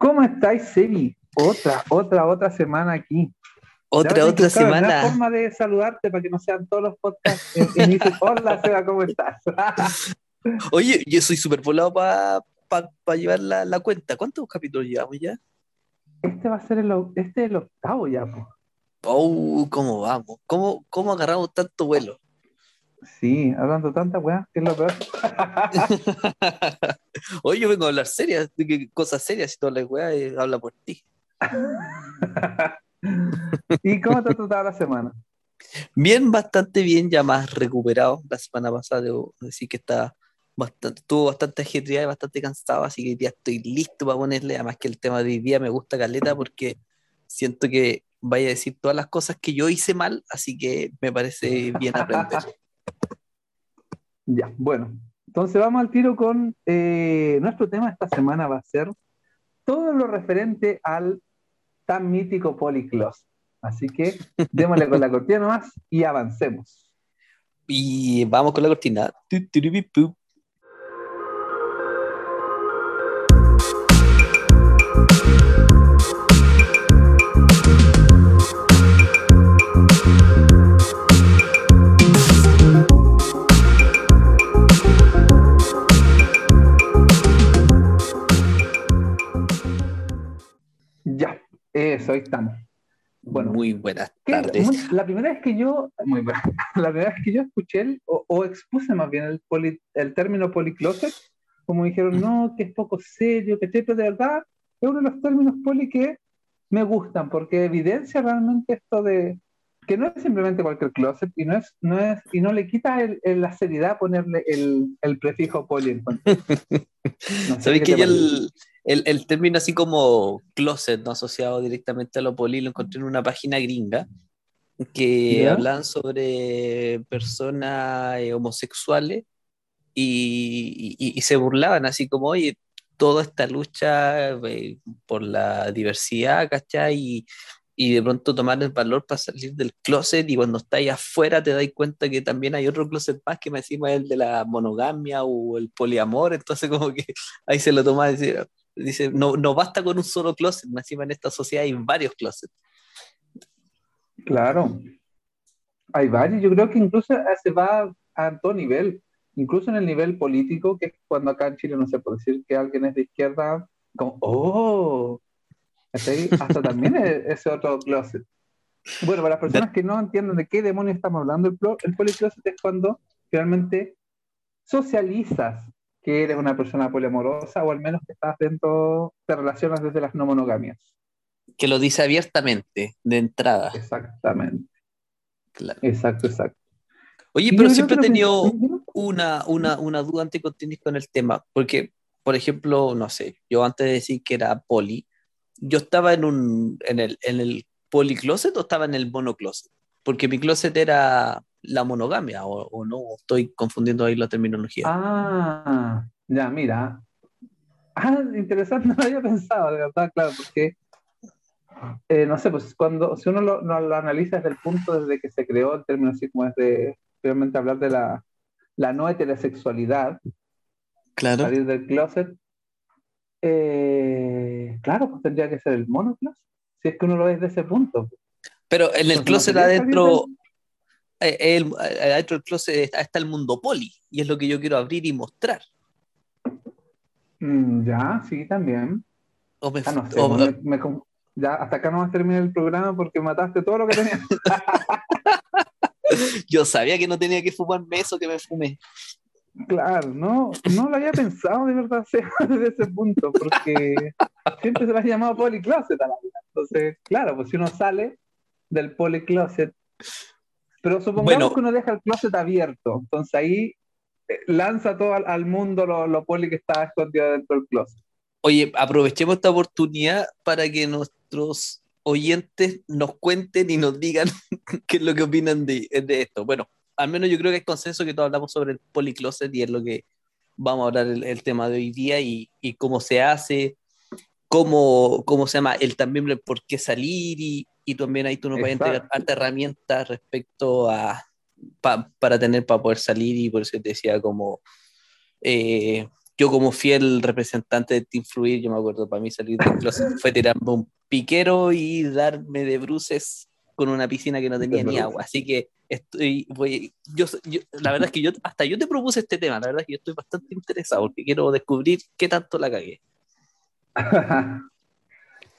¿Cómo estáis, Sebi? Otra, otra, otra semana aquí. Otra, otra semana. Una forma de saludarte para que no sean todos los podcasts. Y, y dices, hola, Seba, ¿cómo estás? Oye, yo soy súper volado para pa, llevar la, la, cuenta. ¿Cuántos capítulos llevamos ya? Este va a ser el, este el octavo ya, po. Oh, ¿cómo vamos? ¿Cómo, ¿Cómo agarramos tanto vuelo? Sí, hablando tanta weá, que es lo peor. Oye, yo vengo a hablar serias, cosas serias y toda la weá y habla por ti. ¿Y cómo te ha tratado la semana? Bien, bastante bien, ya más recuperado. La semana pasada debo decir que está bastante, estuvo bastante ajetreada y bastante cansado, así que ya estoy listo para ponerle, además que el tema de hoy día me gusta caleta porque siento que vaya a decir todas las cosas que yo hice mal, así que me parece bien aprender. Ya, bueno, entonces vamos al tiro con eh, nuestro tema esta semana va a ser todo lo referente al tan mítico Polyclos. Así que démosle con la cortina nomás y avancemos. Y vamos con la cortina. Eso, ahí estamos. Bueno, muy buenas tardes. La primera vez que yo, muy buena, la primera vez que yo escuché el, o, expuse más bien el, poli, el término policloset, como dijeron, no, que es poco serio, que pero de verdad es uno de los términos poli que me gustan, porque evidencia realmente esto de que no es simplemente cualquier closet y no es, no es, y no le quita el, la seriedad ponerle el, el prefijo poli. No sé que ya el, el, el, término así como closet, no asociado directamente a lo poli, lo encontré en una página gringa que hablan sobre personas eh, homosexuales y, y, y, se burlaban así como, oye, toda esta lucha eh, por la diversidad, ¿cachai? Y, y de pronto tomar el valor para salir del closet y cuando estás ahí afuera te das cuenta que también hay otro closet más que me encima el de la monogamia o el poliamor, entonces como que ahí se lo toma y dice, no, no basta con un solo closet, me encima en esta sociedad hay varios closets. Claro, hay varios, yo creo que incluso se va a todo nivel, incluso en el nivel político, que es cuando acá en Chile no se puede decir que alguien es de izquierda, como, oh, hasta también ese otro closet. Bueno, para las personas que no entienden de qué demonios estamos hablando, el, el policloset es cuando realmente socializas que eres una persona poliamorosa o al menos que estás dentro de relaciones desde las no monogamias. Que lo dice abiertamente, de entrada. Exactamente. Claro. Exacto, exacto. Oye, pero siempre he tenido una, una, una duda antes de con el tema, porque, por ejemplo, no sé, yo antes de decir que era poli, yo estaba en, un, en, el, en el policloset o estaba en el monocloset, porque mi closet era la monogamia, o, no, estoy confundiendo ahí la terminología. Ah, ya, mira. Ah, interesante, no lo había pensado, de verdad, claro, porque, eh, no sé, pues cuando, si uno lo, lo, analiza desde el punto desde que se creó el término así como es de, realmente hablar de la, la no heterosexualidad, claro. salir del closet, eh, claro, pues tendría que ser el monocloset, si es que uno lo ve desde ese punto. Pero en el closet adentro, eh, el, adentro del closet está el mundo poli, y es lo que yo quiero abrir y mostrar. Mm, ya, sí, también. O me, ah, ya, hasta acá no vas a terminar el programa porque mataste todo lo que tenía. yo sabía que no tenía que fumarme eso que me fumé. Claro, no, no lo había pensado de verdad desde ese punto, porque siempre se lo ha llamado polycloset a la vida. Entonces, claro, pues si uno sale del polycloset, pero supongamos que uno deja el closet abierto, entonces ahí eh, lanza todo al, mundo lo, lo poli que está escondido dentro del closet. Oye, aprovechemos esta oportunidad para que nuestros oyentes nos cuenten y nos digan qué es lo que opinan de, de esto. Bueno, al menos yo creo que es consenso que todos hablamos sobre el policloset y es lo que vamos a hablar el, tema de hoy día y, y cómo se hace, cómo, cómo, se llama, el también por qué salir y, y también ahí tú nos vas a entregar harta herramientas respecto a para tener, para poder salir y por eso te decía como eh, yo como fiel representante de Team Fluir, yo me acuerdo, para mí salir del closet fue tirarme un piquero y darme de bruces con una piscina que no tenía ni agua. Así que estoy, voy, yo, la verdad es que yo, hasta yo te propuse este tema, la verdad es que yo estoy bastante interesado porque quiero descubrir qué tanto la cagué.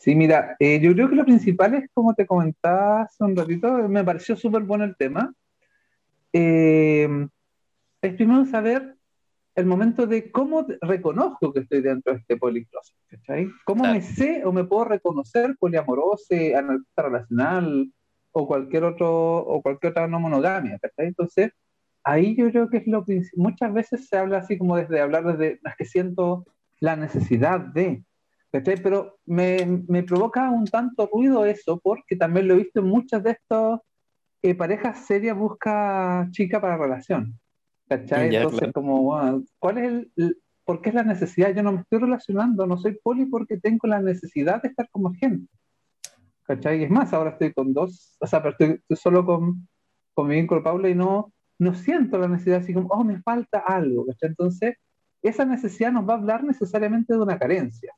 Sí, mira, eh, yo creo que lo principal es, como te comentaba hace un ratito, me pareció súper bueno el tema. Eh, es primero saber el momento de cómo reconozco que estoy dentro de este policloset, ¿Cómo me sé o me puedo reconocer poliamoroso, analista relacional o cualquier otro o cualquier otra no monogamia, Entonces, ahí yo creo que es lo que muchas veces se habla así como desde hablar desde las que siento la necesidad de, pero me, me, provoca un tanto ruido eso, porque también lo he visto en muchas de estas eh, parejas serias busca chica para relación. ¿Cachai? Entonces, como, ¿cuál es el, por qué es la necesidad? Yo no me estoy relacionando, no soy poli porque tengo la necesidad de estar como gente. ¿Cachai? Es más, ahora estoy con dos, o sea, pero estoy, solo con, con mi vínculo Paula y no, no siento la necesidad así como, oh, me falta algo, ¿cachai? Entonces, esa necesidad nos va a hablar necesariamente de una carencia.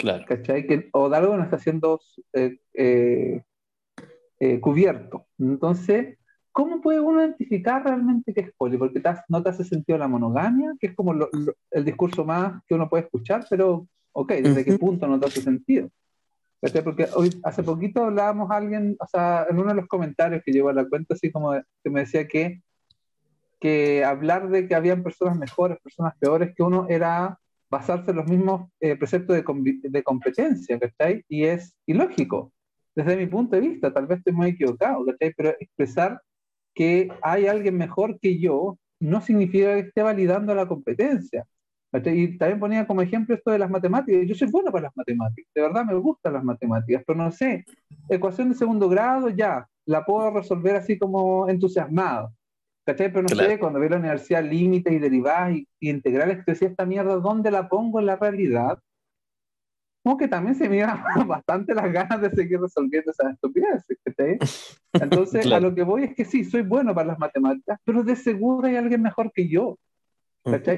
Claro. ¿Cachai? Que, o de algo que no está siendo eh, eh, eh, cubierto. Entonces, ¿cómo puede uno identificar realmente qué es poli? Porque no te hace sentido la monogamia, que es como el discurso más que uno puede escuchar, pero, ok, ¿desde qué punto no te hace sentido? Porque hoy, hace poquito hablábamos a alguien, o sea, en uno de los comentarios que llegó a la cuenta, así como que me decía que, que hablar de que habían personas mejores, personas peores, que uno era basarse en los mismos eh, preceptos de, de competencia, ¿cachai? Y es ilógico, desde mi punto de vista, tal vez estoy muy equivocado, ¿cachai? Pero expresar que hay alguien mejor que yo no significa que esté validando la competencia. Y también ponía como ejemplo esto de las matemáticas. Yo soy bueno para las matemáticas, de verdad me gustan las matemáticas, pero no sé, ecuación de segundo grado ya, la puedo resolver así como entusiasmado. ¿Cachai? Pero no sé, cuando veo la universidad límites y derivadas y, integrales, que decía esta mierda, ¿dónde la pongo en la realidad? Como que también se me bastante las ganas de seguir resolviendo esas estupideces. Entonces, a lo que voy es que sí, soy bueno para las matemáticas, pero de seguro hay alguien mejor que yo.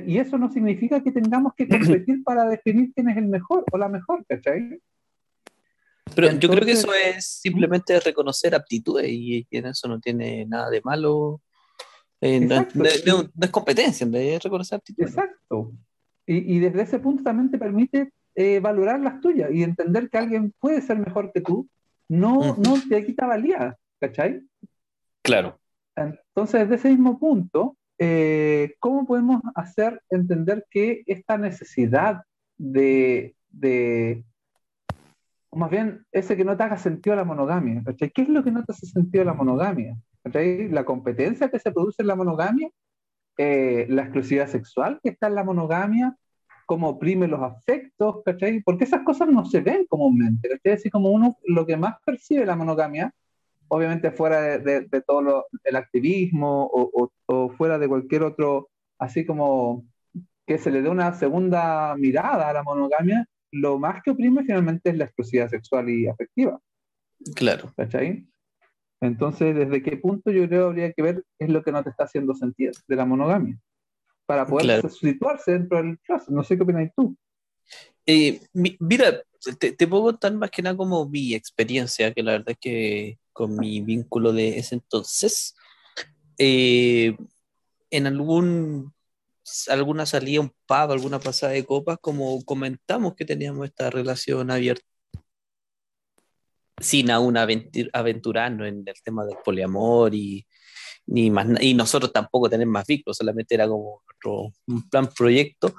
Y eso no significa que tengamos que competir para definir quién es el mejor o la mejor, ¿cachai? Pero yo creo que eso es simplemente reconocer aptitudes y, en eso no tiene nada de malo. Eh, no, es competencia, en vez de reconocer aptitudes. Exacto. Y, y, desde ese punto también te permite eh, valorar las tuyas y entender que alguien puede ser mejor que tú, no, no te quita valía, ¿cachai? Claro. Entonces, desde ese mismo punto, eh, ¿cómo podemos hacer entender que esta necesidad de, de, más bien, ese que no te haga sentido la monogamia, ¿qué es lo que no te hace sentido la monogamia? La competencia que se produce en la monogamia, eh, la exclusividad sexual que está en la monogamia, cómo oprime los afectos. Porque esas cosas no se ven comúnmente, ¿cachai? Así como uno lo que más percibe la monogamia obviamente fuera de, todo el activismo o, fuera de cualquier otro, así como que se le dé una segunda mirada a la monogamia, lo más que oprime finalmente es la exclusividad sexual y afectiva. Claro. ¿Cachai? Entonces, ¿desde qué punto yo creo habría que ver qué es lo que no te está haciendo sentido de la monogamia? Para poder situarse dentro del caso. No sé qué opinas tú. Eh, mira, te, te, puedo contar más que nada como mi experiencia, que la verdad es que con mi vínculo de ese entonces, eh, en algún, alguna salida, un pub, alguna pasada de copas, como comentamos que teníamos esta relación abierta, sin aún aventurarnos en el tema del poliamor y, ni más, y nosotros tampoco tener más vínculos, solamente era como otro, un plan proyecto.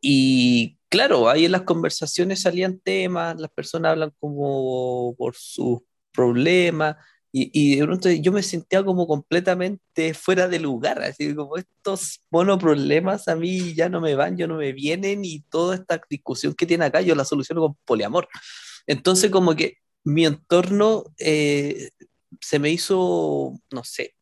Y claro, ahí en las conversaciones salían temas, las personas hablan como por sus problemas, y, y, de pronto yo me sentía como completamente fuera de lugar, así como estos monoproblemas a mí ya no me van, yo no me vienen y toda esta discusión que tiene acá yo la soluciono con poliamor. Entonces como que mi entorno eh, se me hizo, no sé,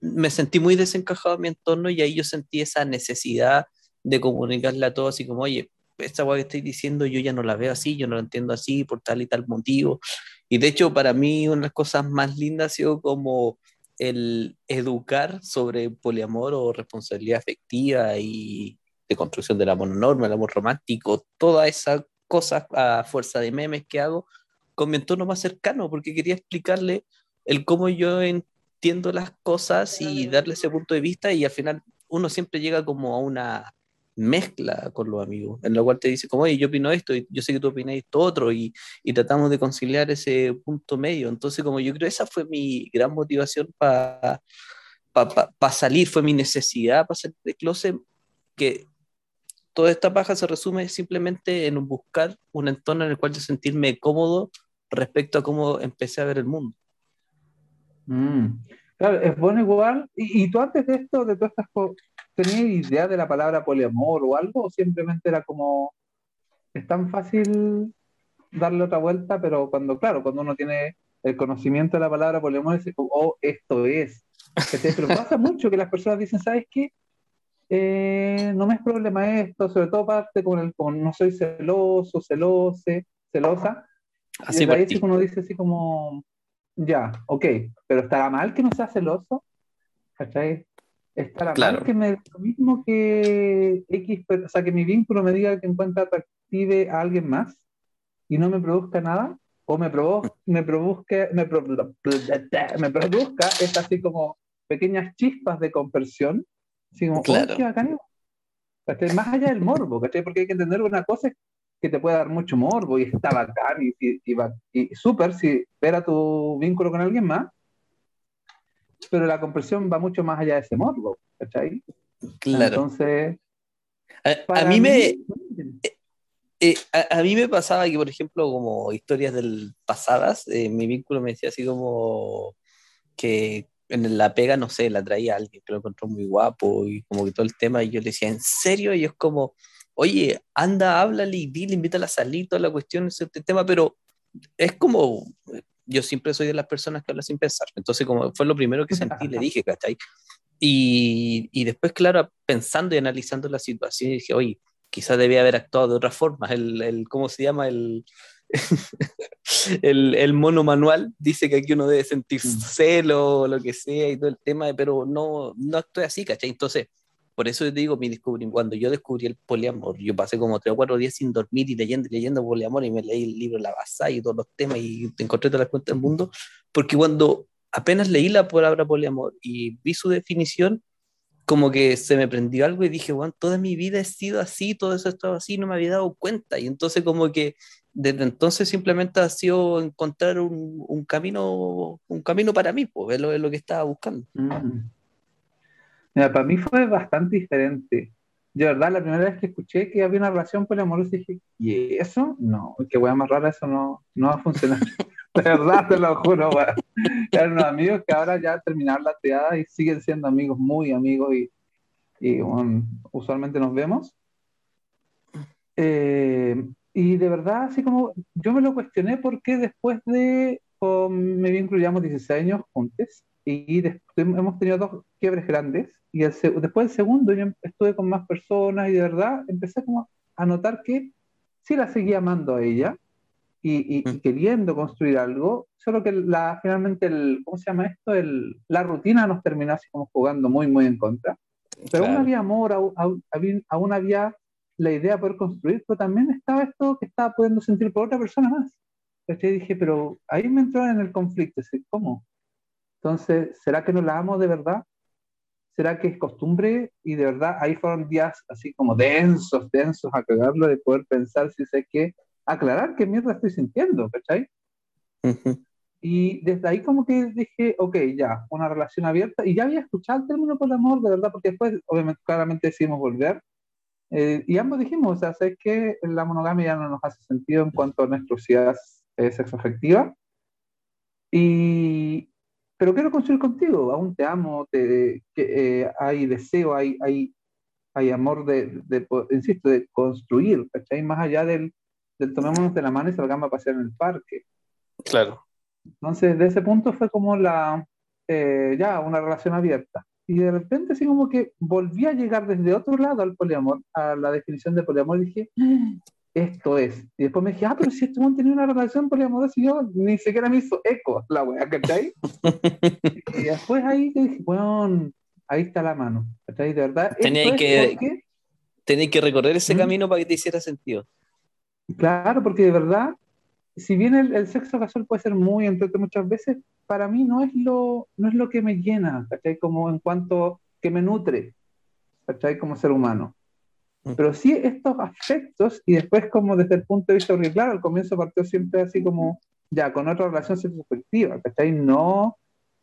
me, sentí muy desencajado en mi entorno y ahí yo sentí esa necesidad de comunicarle a todos así como, oye, esta cosa que estoy diciendo yo ya no la veo así, yo no la entiendo así por tal y tal motivo. Y de hecho, para mí, una de las cosas más lindas ha sido como el educar sobre poliamor o responsabilidad afectiva y, de construcción del amor normal, el amor romántico, todas esas cosas a fuerza de memes que hago con mi entorno más cercano, porque quería explicarle el cómo yo entiendo las cosas y darle ese punto de vista y al final uno siempre llega como a una mezcla con los amigos, en la cual te dice como, oye, yo opino esto, y yo sé que tú opinas esto otro, y, y tratamos de conciliar ese punto medio. Entonces, como yo creo, esa fue mi gran motivación para pa, salir, fue mi necesidad para salir de closet, que toda esta paja se resume simplemente en buscar un entorno en el cual yo sentirme cómodo respecto a cómo empecé a ver el mundo. Mm. Claro, es bueno igual. ¿Y, ¿Y, tú antes de esto, de todas estas cosas, tenías idea de la palabra poliamor o algo? ¿O simplemente era como, es tan fácil darle otra vuelta, pero cuando, claro, cuando uno tiene el conocimiento de la palabra poliamor, dice, oh, esto es. Pero pasa mucho que las personas dicen, ¿sabes qué? Eh, no me es problema esto, sobre todo parte con el con no soy celoso, celose, celosa. Así y ahí uno dice así como, ya, ok, pero estará mal que no sea celoso, ¿cachai? Estará mal que me lo mismo que X, o sea, que mi vínculo me diga que encuentra atractive a alguien más y no me produzca nada, o me, provoca, me, produzca, me, me produzca es así como pequeñas chispas de conversión, así como, claro. Más allá del morbo, ¿cachai? Porque hay que entender una cosa que te puede dar mucho morbo y está bacán y, y, y súper si ver a tu vínculo con alguien más, pero la compresión va mucho más allá de ese morbo, ¿cachai? Claro. Entonces, a, mí me... Eh, eh, a, mí me pasaba que, por ejemplo, como historias del pasadas, eh, mi vínculo me decía así como que en la pega, no sé, la traía alguien que lo encontró muy guapo y como que todo el tema, y yo le decía, ¿en serio? Y es como, oye, anda, háblale y dile, invítala a salir, toda la cuestión, ese tema, pero es como, yo siempre soy de las personas que hablan sin pensar, entonces como fue lo primero que sentí, le dije, ¿cachai? Y, y después, claro, pensando y analizando la situación, dije, oye, quizás debía haber actuado de otra forma, el, el ¿cómo se llama? El, el, el, mono manual dice que aquí uno debe sentir mm. celo o lo que sea y todo el tema, pero no, no actué así, ¿cachai? Entonces, por eso te digo, mi descubrí, cuando yo descubrí el poliamor, yo pasé como tres o cuatro días sin dormir y leyendo y leyendo poliamor y me leí el libro La Basa y todos los temas y encontré todas las cuentas del mundo, porque cuando apenas leí la palabra poliamor y vi su definición, como que se me prendió algo y dije, bueno, toda mi vida he sido así, todo eso ha estado así, no me había dado cuenta. Y entonces como que desde entonces simplemente ha sido encontrar un, un camino, un camino para mí, pues es lo, lo que estaba buscando. Mm. Mira, para mí fue bastante diferente. De verdad, la primera vez que escuché que había una relación poliamorosa, dije, ¿y eso? No, qué a más rara, eso no, no va a funcionar. De verdad, te lo juro, Eran unos amigos que ahora ya terminaron la triada y siguen siendo amigos, muy amigos, y, y usualmente nos vemos. Eh, y de verdad, así como yo me lo cuestioné porque después de, con, me incluyamos 16 años juntos, y después hemos tenido dos quiebres grandes, y el, después del segundo yo estuve con más personas y de verdad empecé como a notar que sí la seguía amando a ella, y, mm. queriendo construir algo, solo que la, finalmente, el, ¿cómo se llama esto? El, la rutina nos terminó así como jugando muy, muy en contra. Pero aún había amor, aún, aún, había la idea de poder construir, pero también estaba esto que estaba pudiendo sentir por otra persona más. Entonces dije, pero ahí me entró en el conflicto, ¿cómo? Entonces, ¿será que no la amo de verdad? ¿Será que es costumbre? Y de verdad, ahí fueron días así como densos, densos a cagarlo, de poder pensar si sé que aclarar qué mierda estoy sintiendo, ¿cachai? Y desde ahí como que dije, ok, ya, una relación abierta, y ya había escuchado el término por amor, de verdad, porque después, obviamente, claramente decidimos volver, eh, y ambos dijimos, o sea, sé que la monogamia ya no nos hace sentido en cuanto a nuestra sociedad eh, sexoafectiva, y, pero quiero construir contigo, aún te amo, te, que, eh, hay deseo, hay, hay, hay amor de, de, insisto, de construir, ¿cachai? Más allá del, tomémonos de la mano y salgamos a pasear en el parque. Claro. Entonces, de ese punto fue como la, eh, ya, una relación abierta. Y de repente, así como que volví a llegar desde otro lado al poliamor, a la definición de poliamor, y dije, esto es. Y después me dije, ah, pero si este hombre tenía una relación poliamorosa y yo ni siquiera me hizo eco la wea, ¿cachai? y después ahí dije, bueno, ahí está la mano, ¿cachai? De verdad. Tenía que, Tenéis que recorrer ese ¿Mm? camino para que te hiciera sentido. Claro, porque de verdad, si bien el, sexo casual puede ser muy entre muchas veces, para mí no es lo, no es lo que me llena, ¿cachai? Como en cuanto que me nutre, ¿cachai? Como ser humano. Mm. Pero sí estos afectos, y después como desde el punto de vista, porque claro, al comienzo partió siempre así como, ya, con otra relación sexoafectiva, ¿cachai? No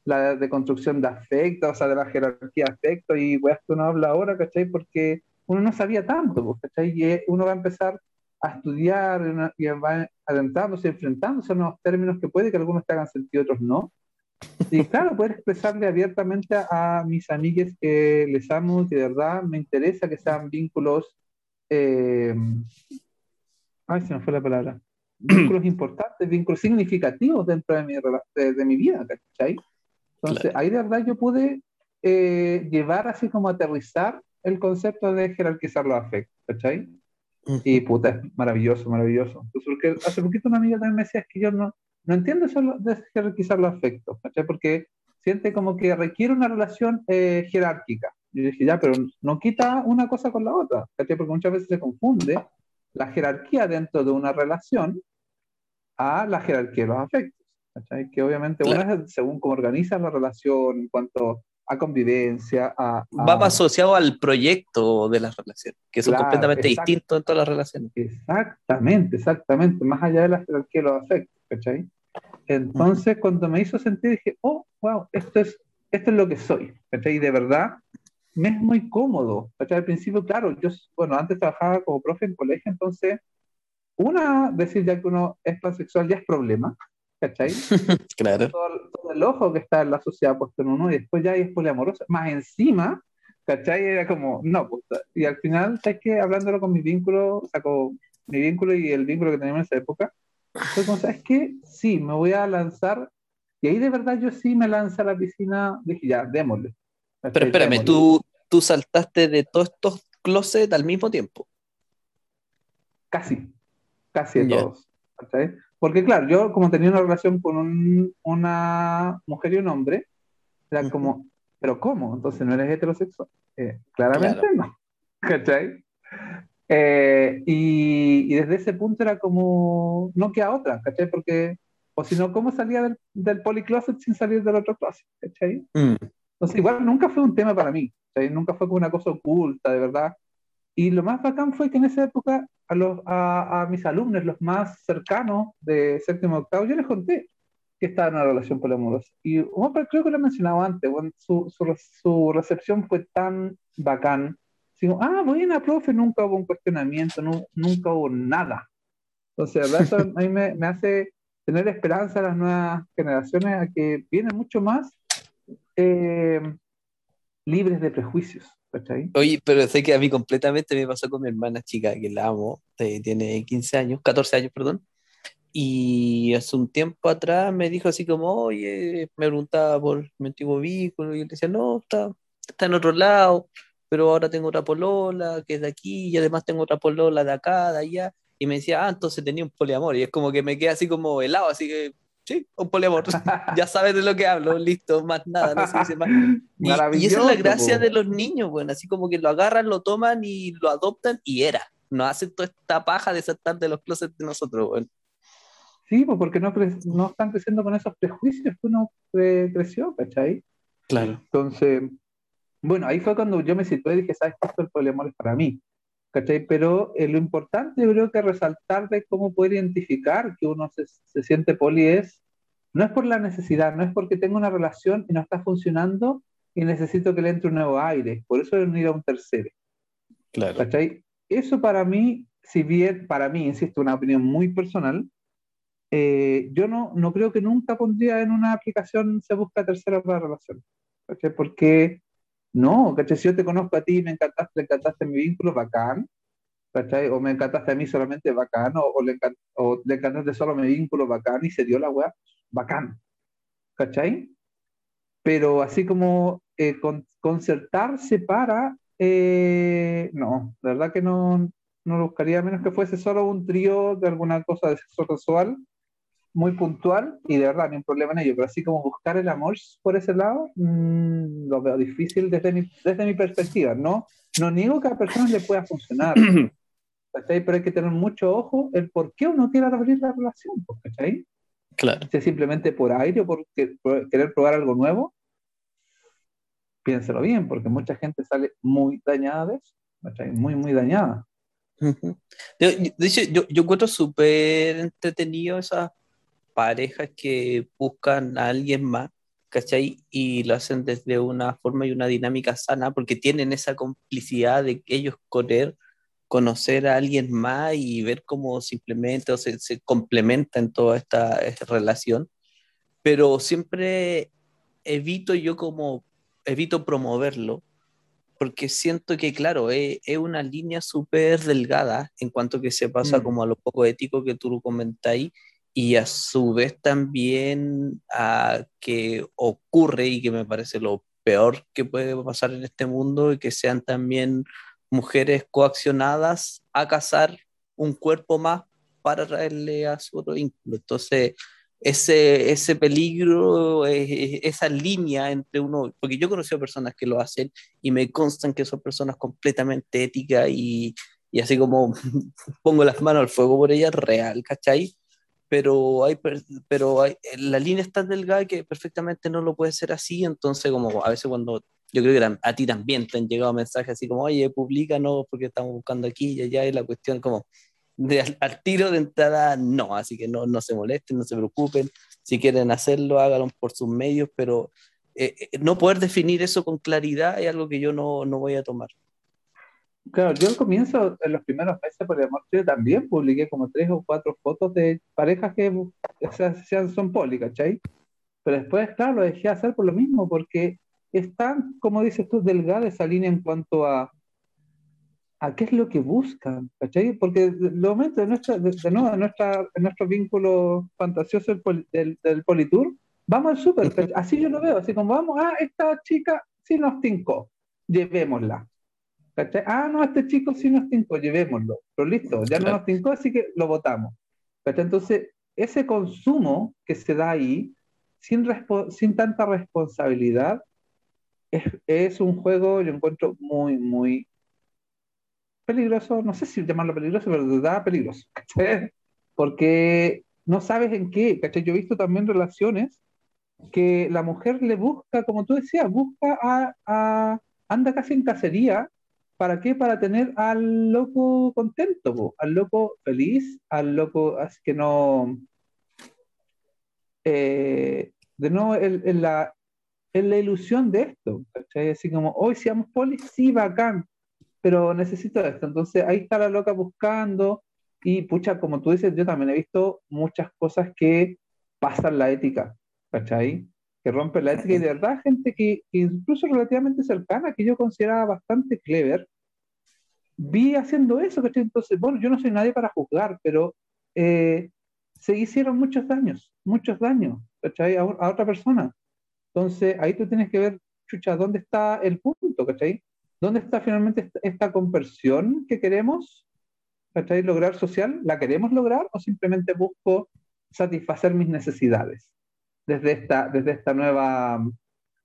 la de construcción de afecto, o sea, de la jerarquía de afecto, y pues que uno habla ahora, ¿cachai? Porque uno no sabía tanto, pues, ¿cachai? Y uno va a empezar a estudiar y va adentrándose, enfrentándose a nuevos términos que puede que algunos te hagan sentido, otros no. Y claro, poder expresarle abiertamente a, mis amigas que les amo, que de verdad me interesa que sean vínculos. Eh, ay, se me fue la palabra. Vínculos importantes, vínculos significativos dentro de mi, de, mi vida, ¿cachai? Entonces, ahí de verdad yo pude eh, llevar así como aterrizar el concepto de jerarquizar los afectos, ¿cachai? Y puta, es maravilloso, maravilloso. porque hace poquito una amiga también me decía, es que yo no, no entiendo eso de jerarquizar los afectos, ¿cachai? Porque siente como que requiere una relación eh, jerárquica. Y dije, ya, pero no quita una cosa con la otra, ¿cachai? Porque muchas veces se confunde la jerarquía dentro de una relación a la jerarquía de los afectos, ¿cachai? Que obviamente una es según cómo organiza la relación en cuanto a convivencia, a, Va asociado al proyecto de las relaciones, que son completamente distintos en todas las relaciones. Exactamente, exactamente, más allá de la jerarquía de los afectos, ¿cachai? Entonces, cuando me hizo sentir, dije, oh, wow, esto es, esto es lo que soy, ¿cachai? Y de verdad, me es muy cómodo, ¿cachai? Al principio, claro, yo, bueno, antes trabajaba como profe en colegio, entonces, una, decir ya que uno es pansexual ya es problema, ¿cachai? claro. Todo, el ojo que está en la sociedad puesto en uno y después ya es poliamorosa. Más encima, ¿cachai? Era como, no, pues, y al final, ¿sabes qué? Hablándolo con mi vínculo, saco mi vínculo y el vínculo que teníamos en esa época, fue como, ¿sabes qué? Sí, me voy a lanzar. Y ahí de verdad yo sí me lancé a la piscina, dije, ya, démosle. Pero espérame, ¿tú, tú saltaste de todos estos closets al mismo tiempo. Casi, casi de todos. ¿cachai? Porque claro, yo como tenía una relación con una mujer y un hombre, era como, ¿pero cómo? Entonces no eres heterosexual. Eh, claramente no. ¿Cachai? Eh, y, desde ese punto era como, no queda otra, ¿cachai? Porque, o si no, ¿cómo salía del, del polycloset sin salir del otro closet? ¿cachai? Mm. Entonces, igual nunca fue un tema para mí, ¿cachai? Nunca fue como una cosa oculta, de verdad. Y lo más bacán fue que en esa época a, los, a, mis alumnos, los más cercanos de séptimo octavo, yo les conté que estaba en una relación poliamorosa. Y creo que lo he mencionado antes, su, su, su, recepción fue tan bacán. Digo, ah, buena, profe, nunca hubo un cuestionamiento, no, nunca hubo nada. Entonces, eso a mí me, me, hace tener esperanza a las nuevas generaciones a que vienen mucho más eh, libres de prejuicios. Oye, pero sé que a mí completamente me pasó con mi hermana chica, que la amo, tiene 15 años, 14 años, perdón. Y hace un tiempo atrás me dijo así como, oye, me preguntaba por mi antiguo vehículo, y le decía, no, está, está en otro lado, pero ahora tengo otra polola que es de aquí, y además tengo otra polola de acá, de allá. Y me decía, ah, entonces tenía un poliamor. Y es como que me quedé así como helado, así que sí, un poliamor. ya sabes de lo que hablo, listo, más nada, no se dice más. Y, y, esa es la gracia de los niños, bueno, así como que lo agarran, lo toman y lo adoptan y era. No hacen toda esta paja de saltar de los closets de nosotros, bueno. Sí, pues porque no, no están creciendo con esos prejuicios que uno creció, ¿cachai? Claro. Entonces, bueno, ahí fue cuando yo me situé y dije, ¿sabes qué? Esto el poliamor es para mí. ¿Cachai? Pero eh, lo importante yo creo que resaltar de cómo poder identificar que uno se, se, siente poli es, no es por la necesidad, no es porque tengo una relación y no está funcionando y necesito que le entre un nuevo aire, por eso es unir a un tercero. Claro. ¿Cachai? Eso para mí, si bien para mí, insisto, una opinión muy personal, eh, yo no, no creo que nunca pondría en una aplicación se busca tercero para relación. ¿cachai? Porque no, ¿cachai? Si yo te conozco a ti, me encantaste, le encantaste mi vínculo, bacán, ¿cachai? O me encantaste a mí solamente, bacán, o, le, o le encantaste solo mi vínculo, bacán, y se dio la weá, bacán, ¿cachai? Pero así como eh, concertarse para, eh, no, la verdad que no, no lo buscaría, menos que fuese solo un trío de alguna cosa de sexo sexual, muy puntual y de verdad, ni un problema en ello, pero así como buscar el amor por ese lado, mmm, lo veo difícil desde mi, desde mi perspectiva. No, no niego que a personas le pueda funcionar, pero hay que tener mucho ojo el por qué uno quiere abrir la relación, ¿cachai? Claro. Si es simplemente por aire o por, querer probar algo nuevo, piénselo bien, porque mucha gente sale muy dañada de eso, ¿cachai? Muy, muy dañada. De hecho, yo, yo encuentro súper entretenido esas parejas que buscan a alguien más, ¿cachai? Y lo hacen desde una forma y una dinámica sana, porque tienen esa complicidad de ellos querer conocer a alguien más y ver cómo simplemente o se, se complementa en toda esta, relación. Pero siempre evito yo como, evito promoverlo, porque siento que, claro, es, es una línea súper delgada en cuanto que se pasa mm. como a lo poco ético que tú comentáis y a su vez también a que ocurre y que me parece lo peor que puede pasar en este mundo y que sean también mujeres coaccionadas a casar un cuerpo más para traerle a su otro vínculo. Entonces, ese, ese peligro, esa línea entre uno, porque yo he conocido personas que lo hacen y me constan que son personas completamente éticas y, y así como pongo las manos al fuego por ellas, real, ¿cachai? Pero hay pero hay, la línea es tan delgada que perfectamente no lo puede ser así, entonces como a veces cuando yo creo que a ti también te han llegado mensajes así como, oye, no porque estamos buscando aquí y allá, y la cuestión como de, al, tiro de entrada, no, así que no, no se molesten, no se preocupen, si quieren hacerlo, háganlo por sus medios, pero eh, eh, no poder definir eso con claridad es algo que yo no, no voy a tomar. Claro, yo al comienzo, en los primeros meses por el amor también publiqué como tres o cuatro fotos de parejas que o sea, son poli, ¿cachai? Pero después, claro, lo dejé hacer por lo mismo, porque están, como dices tú, delgada esa línea en cuanto a, a qué es lo que buscan, ¿cachai? Porque lo momento de, nuestra, de, nuevo, nuestra, nuestro vínculo fantasioso del, del, Politour, vamos al súper, así yo lo veo, así como vamos, ah, esta chica sí nos tincó, llevémosla Ah, no, este chico sí nos tincó, llevémoslo. Pero listo, ya no nos tincó, así que lo votamos. Entonces, ese consumo que se da ahí, sin, sin tanta responsabilidad, es, es, un juego, yo encuentro muy, muy peligroso. No sé si llamarlo peligroso, pero de verdad peligroso. Porque no sabes en qué. ¿cachai? Yo he visto también relaciones que la mujer le busca, como tú decías, busca a, a anda casi en cacería ¿Para qué? Para tener al loco contento, al loco feliz, al loco así que no... Eh, de nuevo, en, la, en la ilusión de esto, ¿cachai? Así como, hoy seamos poli, sí, bacán, pero necesito esto. Entonces ahí está la loca buscando y pucha, como tú dices, yo también he visto muchas cosas que pasan la ética, ¿cachai? Que rompen la ética y de verdad gente que, que incluso relativamente cercana, que yo consideraba bastante clever, vi haciendo eso, ¿cachai? Entonces, bueno, yo no soy nadie para juzgar, pero eh, se hicieron muchos daños, muchos daños, ¿cachai? A, otra persona. Entonces, ahí tú tienes que ver, chucha, ¿dónde está el punto, ¿cachai? ¿Dónde está finalmente esta, conversión que queremos, ¿cachai? Lograr social, ¿la queremos lograr o simplemente busco satisfacer mis necesidades desde esta, desde esta nueva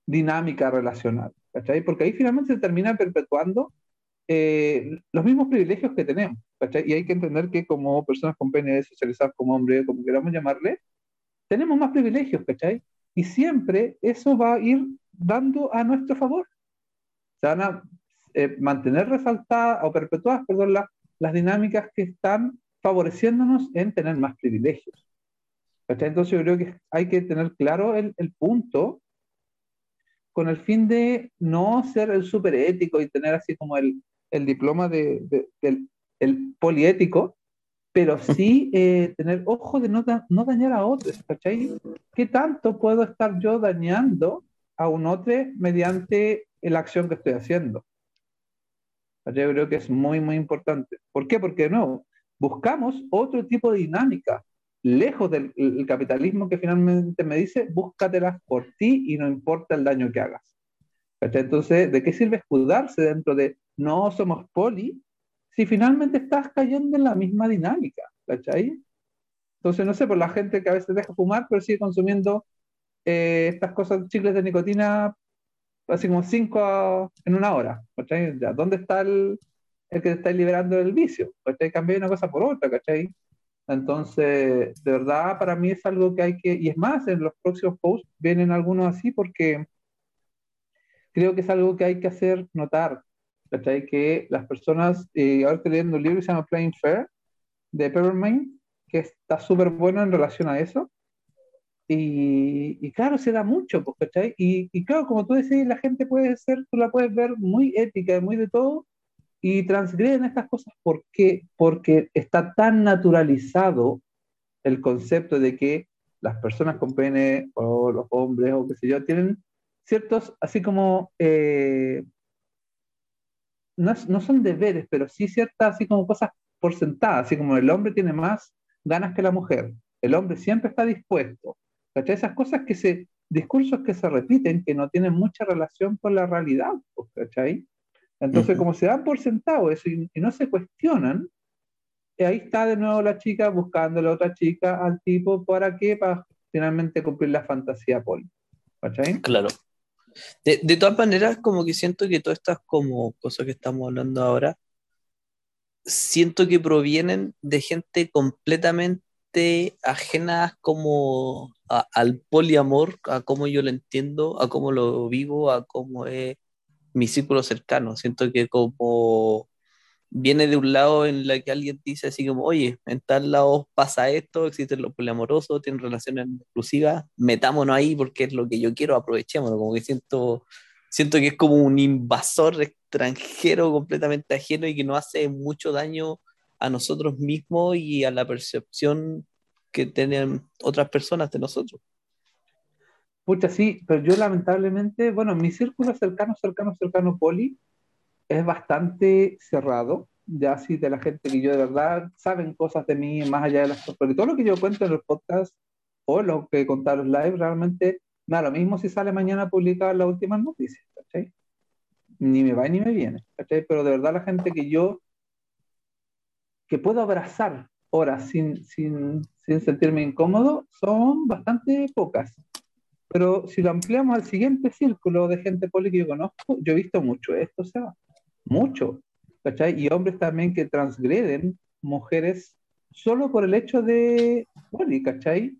dinámica relacional, ¿cachai? Porque ahí finalmente se termina perpetuando eh, los mismos privilegios que tenemos, Y hay que entender que como personas con pene socializadas como hombre, como queramos llamarle, tenemos más privilegios, ¿cachai? Y siempre eso va a ir dando a nuestro favor. Se van a eh, mantener resaltadas o perpetuadas, perdón, las dinámicas que están favoreciéndonos en tener más privilegios. Entonces yo creo que hay que tener claro el, el punto con el fin de no ser el súper ético y tener así como el, el diploma de, del el poliético, pero sí eh, tener ojo de no, no, dañar a otros, ¿cachai? ¿Qué tanto puedo estar yo dañando a un otro mediante la acción que estoy haciendo? Yo creo que es muy, muy importante. ¿Por qué? Porque no, buscamos otro tipo de dinámica, lejos del capitalismo que finalmente me dice, búscatelas por ti y no importa el daño que hagas. Entonces, ¿de qué sirve escudarse dentro de no somos poli si finalmente estás cayendo en la misma dinámica? ¿Cachai? Entonces, no sé, por la gente que a veces deja fumar, pero sigue consumiendo eh, estas cosas, chicles de nicotina, así como cinco en una hora. ¿cachai? ¿Dónde está el, el que está liberando el vicio? ¿cachai? Cambié una cosa por otra, ¿cachai? Entonces, de verdad, para mí es algo que hay que, y es más, en los próximos posts vienen algunos así porque creo que es algo que hay que hacer notar, ¿cachai? Que las personas, eh, ahora estoy leyendo un libro que se llama Playing Fair, de Peppermint, que está súper bueno en relación a eso. Y, y, claro, se da mucho, pues, ¿cachai? Y, y, claro, como tú decís, la gente puede ser, tú la puedes ver muy ética, muy de todo, y transgreden estas cosas. ¿Por qué? Porque está tan naturalizado el concepto de que las personas con pene, o los hombres, o qué sé yo, tienen ciertos, así como, eh, no, no, son deberes, pero sí ciertas, así como cosas por sentadas, así como el hombre tiene más ganas que la mujer, el hombre siempre está dispuesto, ¿cachai? Esas cosas que se, discursos que se repiten, que no tienen mucha relación con la realidad, pues, ¿cachai? Entonces, como se dan por sentado eso y, no se cuestionan, ahí está de nuevo la chica buscando a la otra chica al tipo, ¿para qué? Para finalmente cumplir la fantasía poli. ¿Cachai? Claro. De, de, todas maneras, como que siento que todas estas como cosas que estamos hablando ahora, siento que provienen de gente completamente ajena como al poliamor, a cómo yo lo entiendo, a cómo lo vivo, a cómo es mi círculo cercano. Siento que como viene de un lado en la que alguien dice así como, oye, en tal lado pasa esto, existen los poliamorosos, tienen relaciones exclusivas, metámonos ahí porque es lo que yo quiero, aprovechémonos, como que siento, siento que es como un invasor extranjero completamente ajeno y que nos hace mucho daño a nosotros mismos y a la percepción que tienen otras personas de nosotros. Pucha, sí, pero yo lamentablemente, bueno, mi círculo cercano, cercano, cercano, poli, es bastante cerrado, ya así de la gente que yo de verdad saben cosas de mí, más allá de las cosas, porque todo lo que yo cuento en los podcasts o lo que he los live, realmente, nada, lo mismo si sale mañana publicada las últimas noticias, ¿cachai? Ni me va ni me viene, ¿cachai? Pero de verdad la gente que yo, que puedo abrazar horas sin, sin, sin sentirme incómodo, son bastante pocas. Pero si lo ampliamos al siguiente círculo de gente poli que yo conozco, yo he visto mucho esto, o sea, mucho, ¿cachai? Y hombres también que transgreden mujeres solo por el hecho de poli, ¿cachai?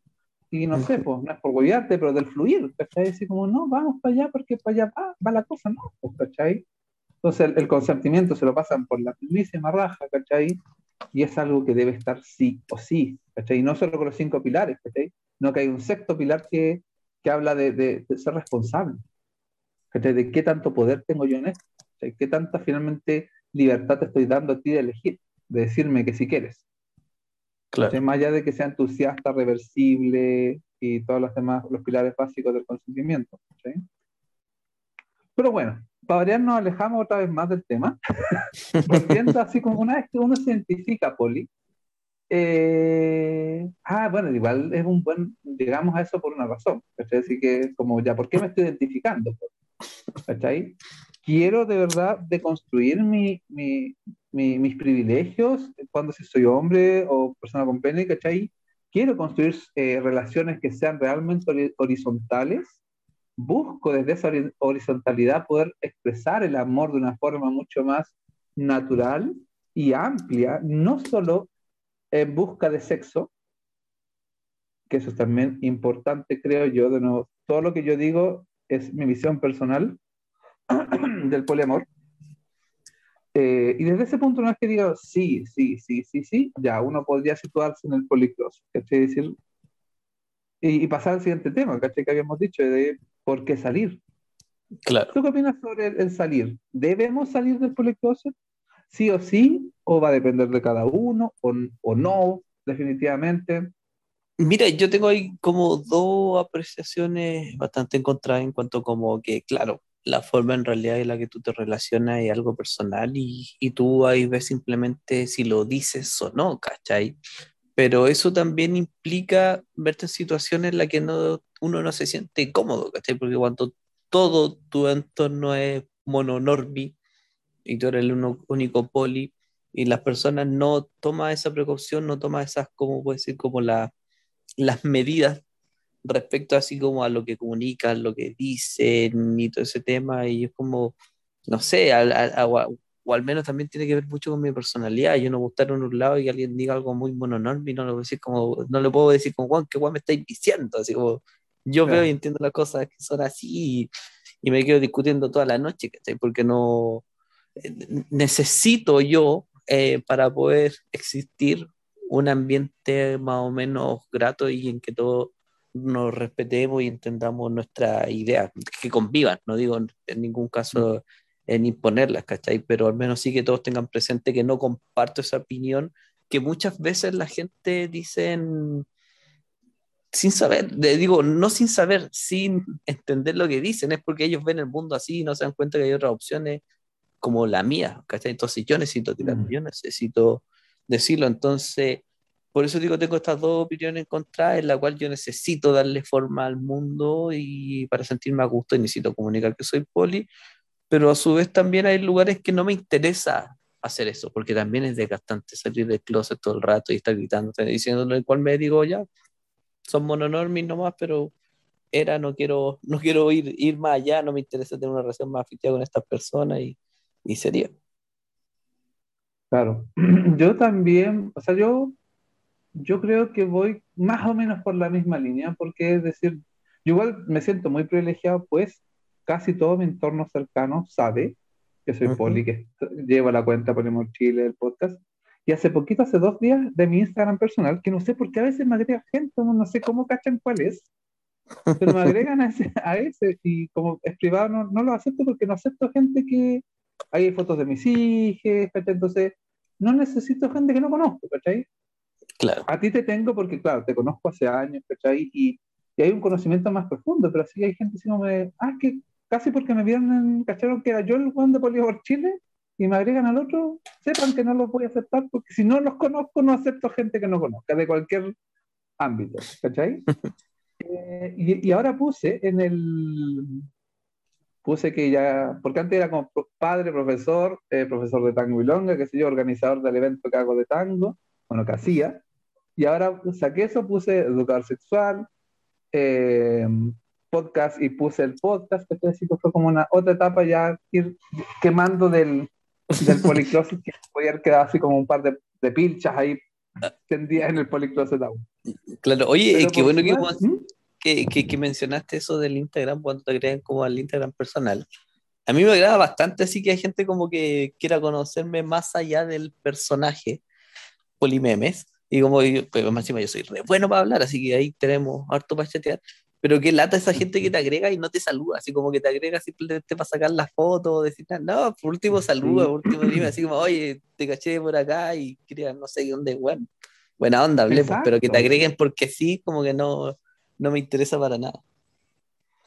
Y no sé, pues, no es por gobiarte, pero del fluir, ¿cachai? Así como, no, vamos para allá porque para allá va, va la cosa, no, pues, ¿cachai? Entonces el, consentimiento se lo pasan por la misma raja, ¿cachai? Y es algo que debe estar sí o sí, ¿cachai? Y no solo con los cinco pilares, ¿cachai? No que hay un sexto pilar que que habla de, de, ser responsable, de qué tanto poder tengo yo en esto, qué tanta finalmente libertad te estoy dando a ti de elegir, de decirme que si quieres. Claro. Más allá de que sea entusiasta, reversible y todos los demás, los pilares básicos del consentimiento. Pero bueno, para variar nos alejamos otra vez más del tema, volviendo así como una vez que uno se identifica, Poli, eh, ah, bueno, igual es un buen, digamos a eso por una razón, Así que como ya, ¿por qué me estoy identificando? ¿Cachai? Quiero de verdad deconstruir mi, mi, mis privilegios cuando si soy hombre o persona con pene, ¿cachai? Quiero construir eh, relaciones que sean realmente horizontales. Busco desde esa horizontalidad poder expresar el amor de una forma mucho más natural y amplia, no solo en busca de sexo, que eso es también importante, creo yo, de nuevo, todo lo que yo digo es mi visión personal del poliamor. Eh, y desde ese punto no es que diga sí, sí, sí, sí, sí, ya uno podría situarse en el policross, Decir, y, pasar al siguiente tema, ¿cachai? Que habíamos dicho, de por qué salir. Claro. ¿Tú qué opinas sobre el, salir? ¿Debemos salir del policross? ¿Sí o sí? ¿O va a depender de cada uno? ¿O, o no? Definitivamente. Mira, yo tengo ahí como dos apreciaciones bastante encontradas en cuanto como que, claro, la forma en realidad en la que tú te relacionas es algo personal y, y tú ahí ves simplemente si lo dices o no, ¿cachai? Pero eso también implica verte en situaciones en las que no, uno no se siente cómodo, ¿cachai? Porque cuando todo tu entorno es mononormi, y tú eres el único poli, y las personas no toman esa precaución, no toman esas, como puede decir, como la, las medidas respecto así como a lo que comunican, lo que dicen y todo ese tema, y es como, no sé, o al menos también tiene que ver mucho con mi personalidad, yo no gusta estar en un lado y alguien diga algo muy mononorme y no, lo decir como, no le puedo decir como, Juan, ¿qué Juan me estáis diciendo? Así como, yo veo y entiendo las cosas que son así y, y me quedo discutiendo toda la noche, ¿cachai? Porque no necesito yo eh, para poder existir un ambiente más o menos grato y en que todos nos respetemos y entendamos nuestras ideas, que convivan, no digo en ningún caso en imponerlas, ¿cachai? Pero al menos sí que todos tengan presente que no comparto esa opinión, que muchas veces la gente dice sin saber, digo, no sin saber, sin entender lo que dicen, es porque ellos ven el mundo así y no se dan cuenta que hay otras opciones como la mía, ¿cachai? Entonces yo necesito tirar, mm. yo necesito decirlo, entonces, por eso digo, tengo estas dos opiniones encontradas en la cual yo necesito darle forma al mundo y para sentirme a gusto y necesito comunicar que soy poli, pero a su vez también hay lugares que no me interesa hacer eso, porque también es desgastante salir del closet todo el rato y estar gritando, diciéndole el cual me digo, ya, son mononormis nomás, pero era, no quiero, no quiero ir, ir más allá, no me interesa tener una relación más afectiva con estas personas y y sería. Claro, yo también, o sea, yo, yo creo que voy más o menos por la misma línea, porque es decir, yo igual me siento muy privilegiado, pues casi todo mi entorno cercano sabe que soy poli, que llevo la cuenta Ponemos Chile, el podcast, y hace poquito, hace dos días, de mi Instagram personal, que no sé por qué a veces me agrega gente, no, sé cómo cachan cuál es, pero me agregan a ese, a ese y como es privado no, no lo acepto porque no acepto gente que, hay fotos de mis hijas, Entonces, no necesito gente que no conozco, ¿cachai? Claro. A ti te tengo porque, claro, te conozco hace años, ¿cachai? Y, y hay un conocimiento más profundo, pero sí hay gente así como de, ah, que casi porque me vieron, cacharon que era yo el Juan de por Chile y me agregan al otro, sepan que no los voy a aceptar porque si no los conozco, no acepto gente que no conozca, de cualquier ámbito, ¿cachai? Eh, y, y, ahora puse en el, puse que ya, porque antes era como padre, profesor, eh, profesor de tango y longa, que sé yo, organizador del evento que hago de tango, bueno, que hacía, y ahora saqué eso, puse educador sexual, eh, podcast y puse el podcast, que así que fue como una otra etapa ya ir quemando del, del policloset, que podía haber quedado así como un par de, de pilchas ahí tendidas en el policloset aún. Claro, oye, qué bueno que, ¿Mm? Que, mencionaste eso del Instagram cuando te crean como al Instagram personal. A mí me agrada bastante, así que hay gente como que quiera conocerme más allá del personaje Polimemes. Y como yo, pues más encima yo soy re bueno para hablar, así que ahí tenemos harto para chatear. Pero qué lata esa gente que te agrega y no te saluda, así como que te agrega simplemente para sacar la foto, decir, no, por último saluda, por último dime, así como, oye, te caché por acá y quería, no sé dónde, bueno, buena onda, hablemos, pero que te agreguen porque sí, como que no, no me interesa para nada.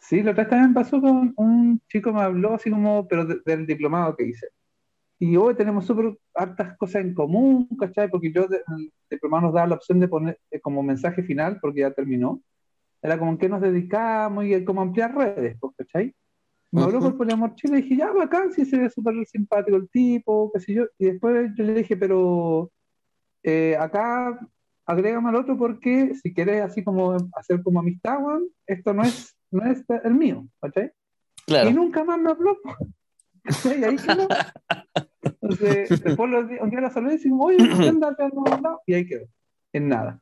Sí, lo que también pasó con un chico me habló así como, pero del diplomado que hice. Y hoy tenemos súper hartas cosas en común, ¿cachai? Porque yo, el diplomado nos daba la opción de poner eh, como mensaje final, porque ya terminó. Era como en qué nos dedicamos y como ampliar redes, pues, ¿cachai? Me habló por Poliamor Chile y dije, ya, bacán, sí, se ve súper simpático el tipo, qué sé yo. Y después yo le dije, pero eh, acá agrégame al otro porque si quieres así como hacer como amistad, esto no es, no es el mío, ¿cachai? Y nunca más me habló. Y ahí quedó. Entonces, después los un día la saludé y decimos, oye, no, y ahí quedó, en nada.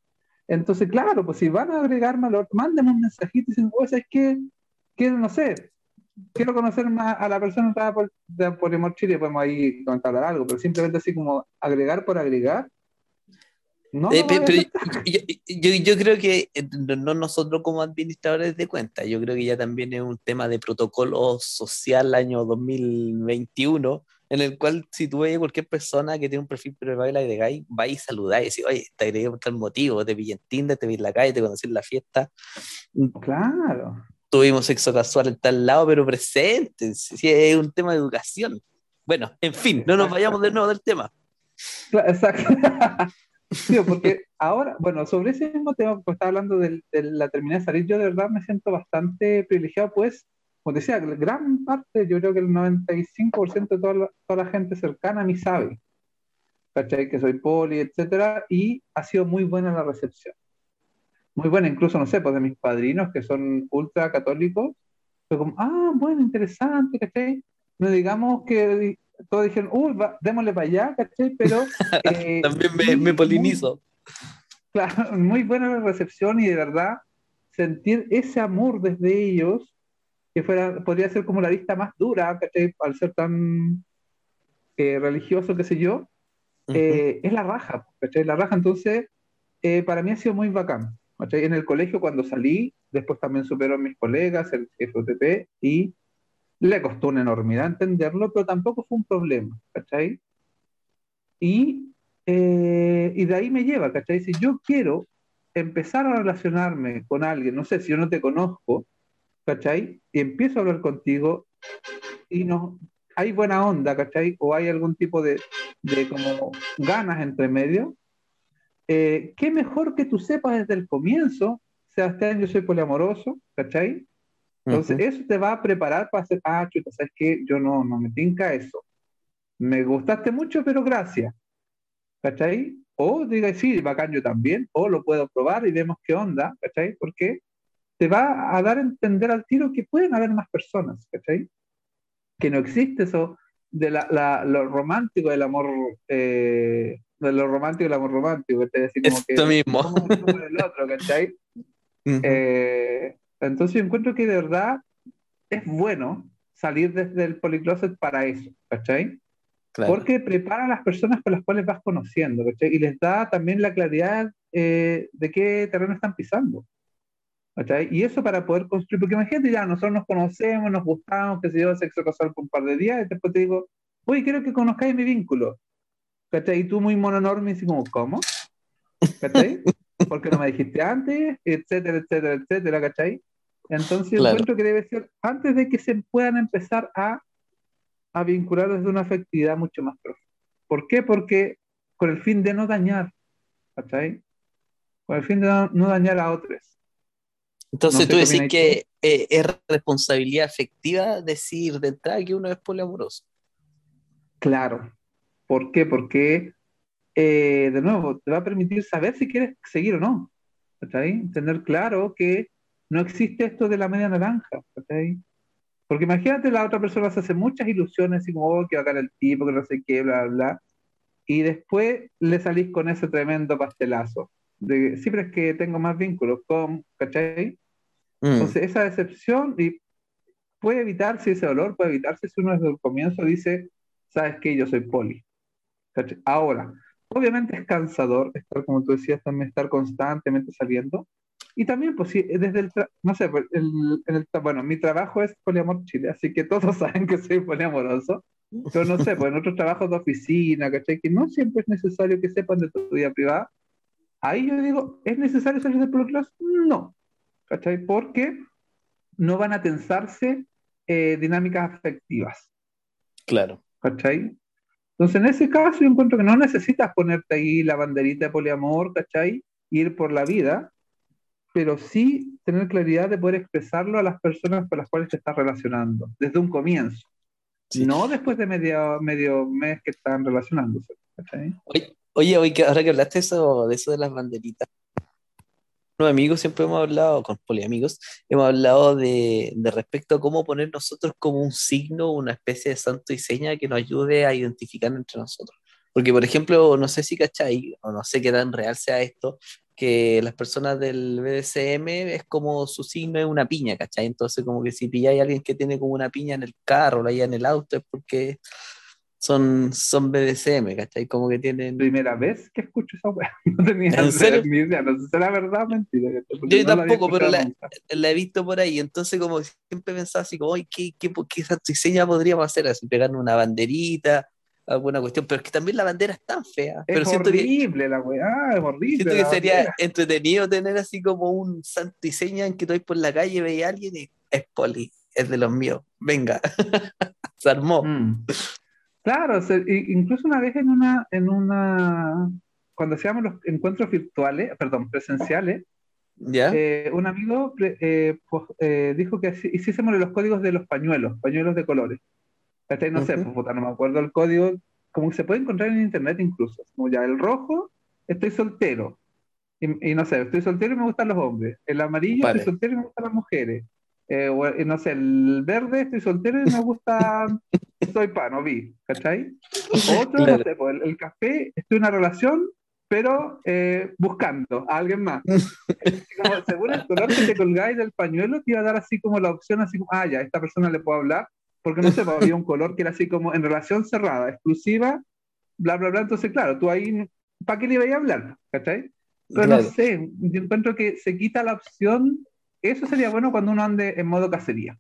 Entonces, claro, pues si van a agregarme al otro, mándenme un mensajito y dicen, oye, es que quiero, no sé, quiero conocer más a la persona por, Polimor Chile, podemos ahí comentar algo, pero simplemente así como agregar por agregar, eh, yo, yo, creo que eh, no nosotros como administradores de cuentas, yo creo que ya también es un tema de protocolo social año 2021, en el cual si tú ves cualquier persona que tiene un perfil privado y la agregáis, vais a saludar y decir, oye, te agregué por tal motivo, te vi en Tinder, te vi en la calle, te conocí en la fiesta. Claro. Tuvimos sexo casual en tal lado, pero presente, sí, es un tema de educación. Bueno, en fin, no nos vayamos de nuevo del tema. Exacto. Sí, porque ahora, bueno, sobre ese mismo tema, pues estaba hablando de, la terminal de salir, yo de verdad me siento bastante privilegiado, pues, como decía, gran parte, yo creo que el 95% de toda la, toda la gente cercana a mí sabe. ¿cachai? Que soy poli, etcétera, y ha sido muy buena la recepción. Muy buena, incluso, no sé, pues de mis padrinos que son ultra católicos, fue como, ah, bueno, interesante, ¿cachai? No digamos que todos dijeron, uy, démosle para allá, ¿cachai? Pero... Eh, También me, me polinizo. claro, muy buena la recepción y de verdad sentir ese amor desde ellos, que fuera, podría ser como la vista más dura, ¿cachai? Al ser tan eh, religioso, qué sé yo, eh, es la raja, ¿cachai? La raja, entonces, eh, para mí ha sido muy bacán. ¿cachai? En el colegio, cuando salí, después también superaron mis colegas, el FOTP, y le costó una enormidad entenderlo, pero tampoco fue un problema, ¿cachai? Y, y de ahí me lleva, ¿cachai? Si yo quiero empezar a relacionarme con alguien, no sé, si yo no te conozco, ¿cachai? Y empiezo a hablar contigo y no, hay buena onda, ¿cachai? O hay algún tipo de, de como ganas entre medio, eh, qué mejor que tú sepas desde el comienzo, Sebastián, yo soy poliamoroso, ¿cachai? Entonces, eso te va a preparar para hacer, ah, chuta, ¿sabes qué? Yo no, no me tinca eso. Me gustaste mucho, pero gracias. ¿Cachai? O diga, sí, bacán yo también, o lo puedo probar y vemos qué onda, ¿cachai? Porque te va a dar a entender al tiro que pueden haber más personas, ¿cachai? que no existe eso de la, lo romántico del amor, eh, de lo romántico del amor romántico, Esto mismo. Eh, entonces yo encuentro que de verdad es bueno salir desde el policloset para eso, ¿cachai? Porque prepara a las personas con las cuales vas conociendo, ¿cachai? Y les da también la claridad eh, de qué terreno están pisando. Y eso para poder construir, porque imagínate ya, nosotros nos conocemos, nos gustamos, que se lleva sexo casual por un par de días, y después te digo, oye, quiero que conozcáis mi vínculo. ¿Cachai? Y tú muy mononorme, y como, ¿cómo? ¿Cachai? Porque no me dijiste antes, etcétera, etcétera, etcétera, ¿cachai? Entonces yo encuentro que debe ser antes de que se puedan empezar a, a vincular desde una afectividad mucho más profunda. ¿Por qué? Porque con el fin de no dañar, ¿cachai? Con el fin de no dañar a otros. Entonces tú decís que eh, es responsabilidad efectiva decir de entrada que uno es poliamoroso. Claro. ¿Por qué? Porque, eh, de nuevo, te va a permitir saber si quieres seguir o no. ahí? Tener claro que no existe esto de la media naranja. ahí? Porque imagínate, la otra persona se hace muchas ilusiones, y como, oh, que va a caer el tipo, que no sé qué, bla, bla, bla. Y después le salís con ese tremendo pastelazo. De, sí, pero es que tengo más vínculos con, ¿cachai? Mm. Entonces, esa decepción y puede evitarse ese dolor, puede evitarse si uno desde el comienzo dice, sabes que yo soy poli. Ahora, obviamente es cansador estar, como tú decías, también estar constantemente saliendo. Y también, pues sí, desde el, no sé, pues, el, el, bueno, mi trabajo es Poliamor Chile, así que todos saben que soy poliamoroso. Pero no sé, pues en otros trabajos de oficina, ¿cachai? Que no siempre es necesario que sepan de tu vida privada. Ahí yo digo, ¿es necesario salir del policlás? No. ¿cachai? Porque no van a tensarse eh, dinámicas afectivas. Claro. ¿Cachai? Entonces, en ese caso, yo encuentro que no necesitas ponerte ahí la banderita de poliamor, ¿cachai? Ir por la vida, pero sí tener claridad de poder expresarlo a las personas con las cuales te estás relacionando, desde un comienzo. No después de medio, medio mes que están relacionándose. ¿cachai? Oye, oye, ahora que hablaste eso, de eso de las banderitas, amigos siempre hemos hablado, con poliamigos, hemos hablado de, de, respecto a cómo poner nosotros como un signo, una especie de santo y seña que nos ayude a identificar entre nosotros. Porque, por ejemplo, no sé si cachai, o no sé qué tan real sea esto, que las personas del BDSM es como su signo es una piña, ¿cachai? Entonces, como que si pilláis a alguien que tiene como una piña en el carro, o allá en el auto, es porque son, son BDSM, ¿cachai? Como que tienen. Primera vez que escucho esa weá. No tenía ni idea, no sé si la verdad o mentira. Yo tampoco, pero la, la, he visto por ahí. Entonces, como siempre pensaba así, como, ¿qué, qué, qué diseña podríamos hacer? Así, pegarnos una banderita, alguna cuestión. Pero es que también la bandera es tan fea. Es pero horrible la weá, es horrible. Siento que sería entretenido tener así como un santo diseño en que tú por la calle, veis a alguien y es poli, es de los míos. Venga, se armó. Mm. Claro, incluso una vez en una, en una, cuando hacíamos los encuentros virtuales, perdón, presenciales, ¿Ya? Eh, un amigo eh, pues, eh, dijo que hiciésemos los códigos de los pañuelos, pañuelos de colores. No sé, pues, no me acuerdo el código, como que se puede encontrar en internet incluso. Como ya el rojo, estoy soltero. Y, no sé, estoy soltero y me gustan los hombres. El amarillo, estoy soltero y me gustan las mujeres. Eh, no sé, el verde, estoy soltero y me gusta, soy pan o vi, ¿cachai? Otro, no sé, pues, el, café, estoy en una relación, pero eh, buscando a alguien más. como, según el color que te colgáis del pañuelo, te iba a dar así como la opción, así como, ah, ya, esta persona le puedo hablar, porque no sé, pues, había un color que era así como en relación cerrada, exclusiva, bla, bla, bla. Entonces, claro, tú ahí, ¿para qué le ibas a hablar? ¿cachai? Pero no sé, yo encuentro que se quita la opción eso sería bueno cuando uno ande en modo cacería.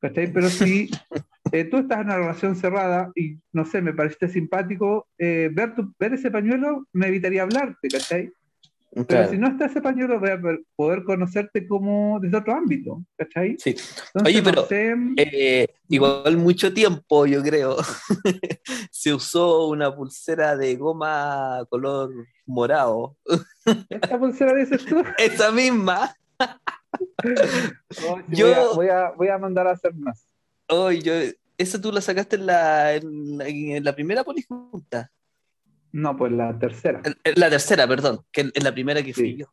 ¿Cachai? Pero si eh, tú estás en una relación cerrada y, no sé, me pareciste simpático, eh, ver, ver ese pañuelo me evitaría hablarte, ¿cachai? Pero si no está ese pañuelo, voy a poder conocerte como desde otro ámbito, ¿cachai? Sí. Oye, pero eh, igual mucho tiempo, yo creo, se usó una pulsera de goma color morado. ¿Esa pulsera dices tú? Esa misma. Yo voy a, voy, a, mandar a hacer más. Oh, yo, ¿Esa tú la sacaste en la, en, la primera polijunta? No, pues la tercera. la tercera, perdón, que en la primera que fui yo.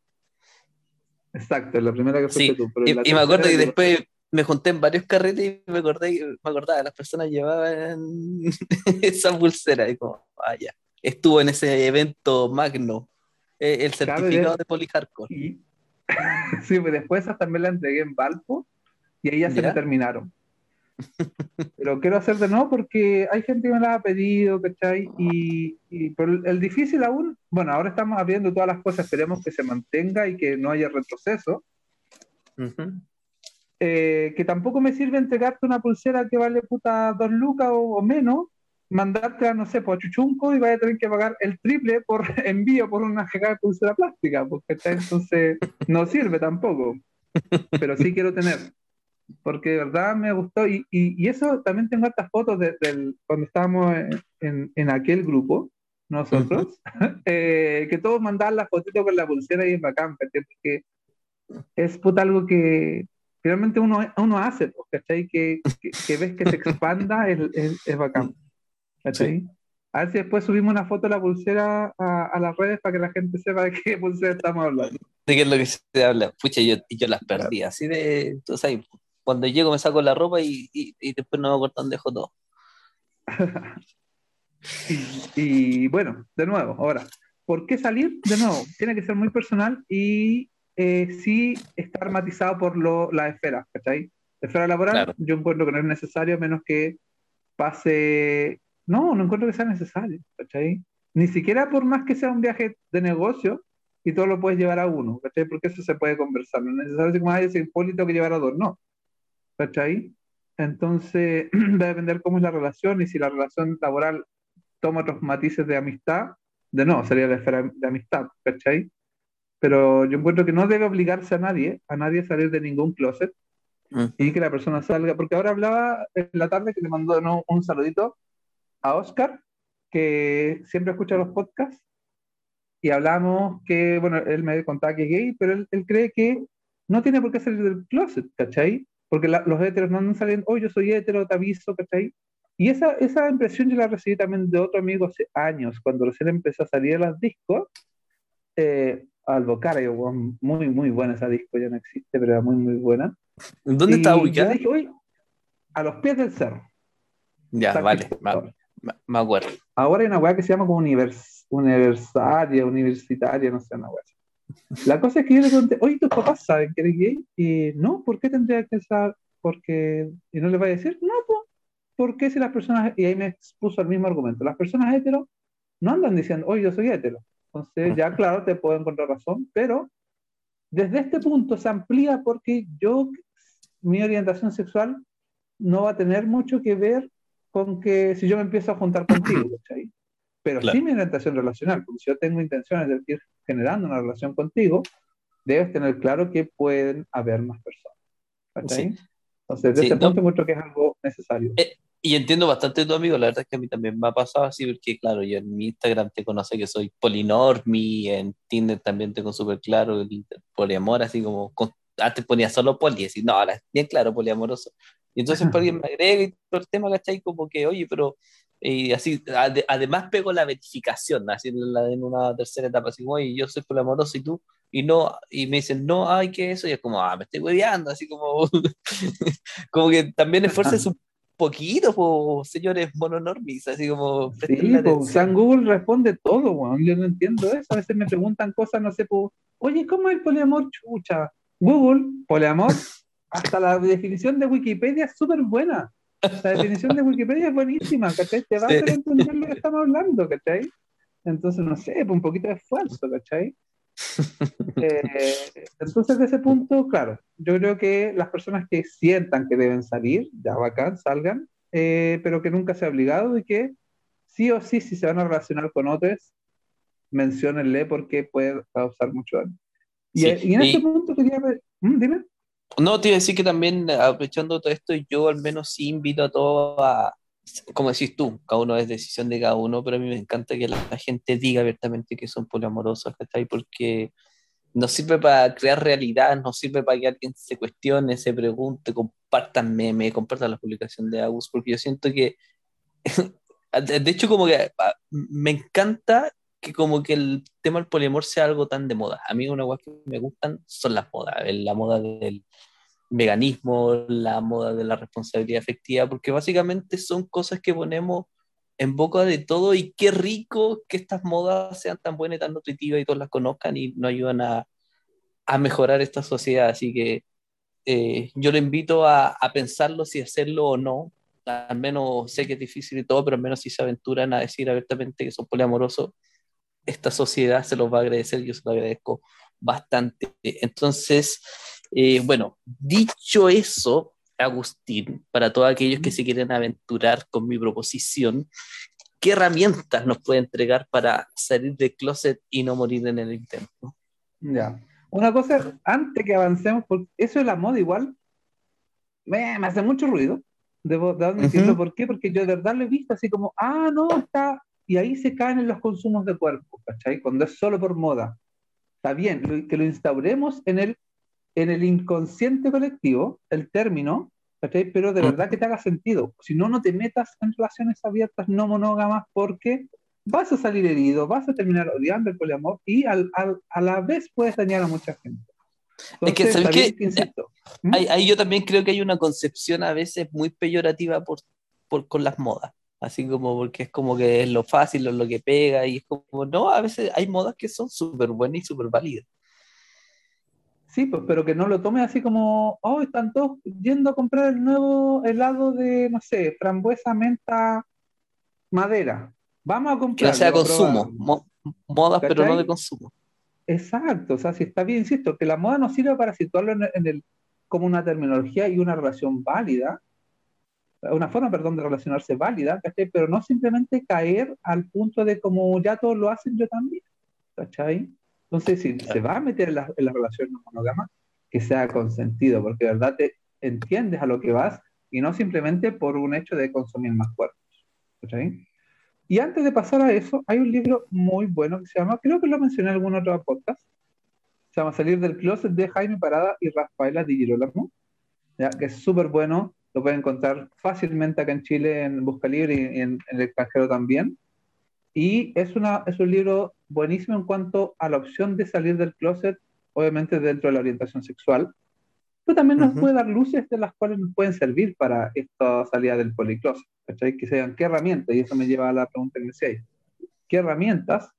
Exacto, en la primera que fuiste tú. y, me acuerdo que después me junté en varios carretes y me acordé, me acordaba, las personas llevaban esa pulsera y como, vaya, ah, estuvo en ese evento magno, eh, el certificado de Policarco. sí, pues después también la entregué en Valpo y ahí ya se me terminaron. Pero quiero hacer de nuevo porque hay gente que me la ha pedido, ¿cachai? Y, y el, difícil aún, bueno, ahora estamos abriendo todas las cosas, esperemos que se mantenga y que no haya retroceso. Eh, que tampoco me sirve entregarte una pulsera que vale puta dos lucas o menos mandarte a, no sé, por Chuchunco y vaya a tener que pagar el triple por envío por una jegada de pulsera plástica, porque entonces no sirve tampoco. Pero sí quiero tener, porque de verdad me gustó. Y, y, eso también tengo estas fotos de, cuando estábamos en, en, aquel grupo, nosotros, eh, que todos mandaban las fotitos con la pulsera y es bacán, porque es puta algo que finalmente uno, uno hace, ¿cachai? Que, que, que ves que se expanda, es, es, es bacán. A ver si después subimos una foto de la pulsera a, las redes para que la gente sepa de qué pulsera estamos hablando. De qué es lo que se habla. Pucha, yo, yo las perdí. Así de. cuando llego me saco la ropa y, y, después no me acuerdo dónde dejo todo. y, bueno, de nuevo, ahora, ¿por qué salir? De nuevo, tiene que ser muy personal y eh, sí estar matizado por lo, la esfera, ¿cachai? esfera laboral, yo encuentro que no es necesario menos que pase no, no encuentro que sea necesario, ¿cachai? Ni siquiera por más que sea un viaje de negocio y todo lo puedes llevar a uno, ¿cachai? Porque eso se puede conversar. No es necesario como hay ese Hipólito que llevar a dos, no. ¿cachai? Entonces, va a depender cómo es la relación y si la relación laboral toma otros matices de amistad, de no, sería la esfera de amistad, ¿cachai? Pero yo encuentro que no debe obligarse a nadie, a nadie a salir de ningún closet mm. y que la persona salga, porque ahora hablaba en la tarde que le mandó un saludito a Oscar, que siempre escucha los podcasts, y hablamos que, bueno, él me contaba que es gay, pero él, cree que no tiene por qué salir del closet, ¿cachai? Porque los heteros no saliendo, oh, yo soy hetero, te aviso, ¿cachai? Y esa, esa impresión yo la recibí también de otro amigo hace años, cuando recién empezó a salir a las discos, eh, Albocara, muy, muy buena esa disco, ya no existe, pero era muy, muy buena. ¿Dónde está ubicada? a los pies del cerro. Ya, vale, vale. Me acuerdo. Ahora hay una weá que se llama como univers, universitaria, universitaria, no sé, una weá. La cosa es que yo le pregunté, oye, ¿tus papás saben que eres gay? Y no, ¿por qué tendría que saber? Porque, y no le va a decir, no, pues, ¿por qué si las personas, y ahí me expuso el mismo argumento, las personas heteros no andan diciendo, oye, yo soy hetero. Entonces, ya claro, te puedo encontrar razón, pero desde este punto se amplía porque yo, mi orientación sexual no va a tener mucho que ver con que si yo me empiezo a juntar contigo, ¿cachai? Pero sí mi orientación relacional, porque si yo tengo intenciones de ir generando una relación contigo, debes tener claro que pueden haber más personas. ¿cachai? Entonces, desde ese punto encuentro que es algo necesario. Eh, y entiendo bastante tu amigo, la verdad es que a mí también me ha pasado así, porque claro, yo en mi Instagram te conoce que soy polinormi, en Tinder también tengo súper claro el poliamor, así como antes ponía solo poli, y no, ahora es bien claro poliamoroso. Y entonces por alguien me agrega y todo el tema, ¿cachai? Como que, oye, pero Y así, además pego la verificación, así en una tercera etapa, así como, yo soy poliamoroso y tú, y no, y me dicen, no, ay, ¿qué es eso? Y es como, ah, me estoy hueveando, así como, como que también esfuerces un poquito, pues, señores mononormis, así como... Sí, o sea, Google responde todo, weón, yo no entiendo eso, a veces me preguntan cosas, no sé, pues, oye, ¿cómo es el poliamor? Chucha, Google, poliamor, hasta la definición de Wikipedia es súper buena. La definición de Wikipedia es buenísima, ¿cachai? Te va a hacer entender lo que estamos hablando, ¿cachai? Entonces, no sé, pues un poquito de esfuerzo, ¿cachai? Eh, entonces, de ese punto, claro, yo creo que las personas que sientan que deben salir, ya bacán, salgan, eh, pero que nunca se ha obligado y que sí o sí, si se van a relacionar con otros, menciónenle porque puede causar mucho daño. Y, en ese punto quería ver, ¿Mm? dime. No, te iba a decir que también, aprovechando todo esto, yo al menos sí invito a todos a, como decís tú, cada uno es decisión de cada uno, pero a mí me encanta que la, gente diga abiertamente que son poliamorosos, ¿cachai? Porque nos sirve para crear realidad, nos sirve para que alguien se cuestione, se pregunte, compartan memes, compartan la publicación de Agus, porque yo siento que, de hecho, como que ah, me encanta que como que el tema del poliamor sea algo tan de moda. A mí una cosa que me gustan son las modas, la moda del veganismo, la moda de la responsabilidad afectiva, porque básicamente son cosas que ponemos en boca de todo y qué rico que estas modas sean tan buenas y tan nutritivas y todos las conozcan y nos ayudan a, a mejorar esta sociedad. Así que eh, yo le invito a, a, pensarlo si hacerlo o no. Al menos sé que es difícil y todo, pero al menos si se aventuran a decir abiertamente que son poliamorosos, esta sociedad se los va a agradecer, yo se lo agradezco bastante. Entonces, eh, bueno, dicho eso, Agustín, para todos aquellos que se quieren aventurar con mi proposición, ¿qué herramientas nos puede entregar para salir del closet y no morir en el intento? Ya. Una cosa, antes que avancemos, porque eso de la moda igual me, hace mucho ruido. Debo, admitirlo. ¿Por qué? Porque yo de verdad lo he visto así como, ah, no, está y ahí se caen en los consumos de cuerpo, ¿cachai? Cuando es solo por moda. Está bien, que lo instauremos en el, en el inconsciente colectivo, el término, ¿cachai? Pero de verdad que te haga sentido. Si no, no te metas en relaciones abiertas no monógamas porque vas a salir herido, vas a terminar odiando el poliamor y al, al, a la vez puedes dañar a mucha gente. es que, ¿sabes qué? ¿Mm? Ahí, yo también creo que hay una concepción a veces muy peyorativa por, por, con las modas así como porque es como que es lo fácil, o lo que pega, y es como, no, a veces hay modas que son súper buenas y súper válidas. Sí, pues, pero que no lo tome así como, oh, están todos yendo a comprar el nuevo helado de, no sé, frambuesa, menta, madera. Vamos a comprar. Que sea consumo, modas, pero no de consumo. Exacto, o sea, si está bien, insisto, que la moda no sirve para situarlo en el, como una terminología y una relación válida, una forma, perdón, de relacionarse válida, ¿cachai? Pero no simplemente caer al punto de como ya todos lo hacen, yo también, ¿cachai? Entonces, si se va a meter en la, en la relación no monógama, que sea consentido, porque de verdad te entiendes a lo que vas y no simplemente por un hecho de consumir más cuerpos, ¿cachai? Y antes de pasar a eso, hay un libro muy bueno que se llama, creo que lo mencioné en algún otro podcast, se llama Salir del Closet de Jaime Parada y Rafaela Di Girolamo, ¿ya? que es súper bueno, lo pueden encontrar fácilmente acá en Chile en Busca Libre y en, el extranjero también. Y es, una, es un libro buenísimo en cuanto a la opción de salir del closet, obviamente dentro de la orientación sexual, pero también nos puede dar luces de las cuales nos pueden servir para esta salida del policloset, Que sean qué herramientas, y eso me lleva a la pregunta que decía ¿Qué herramientas?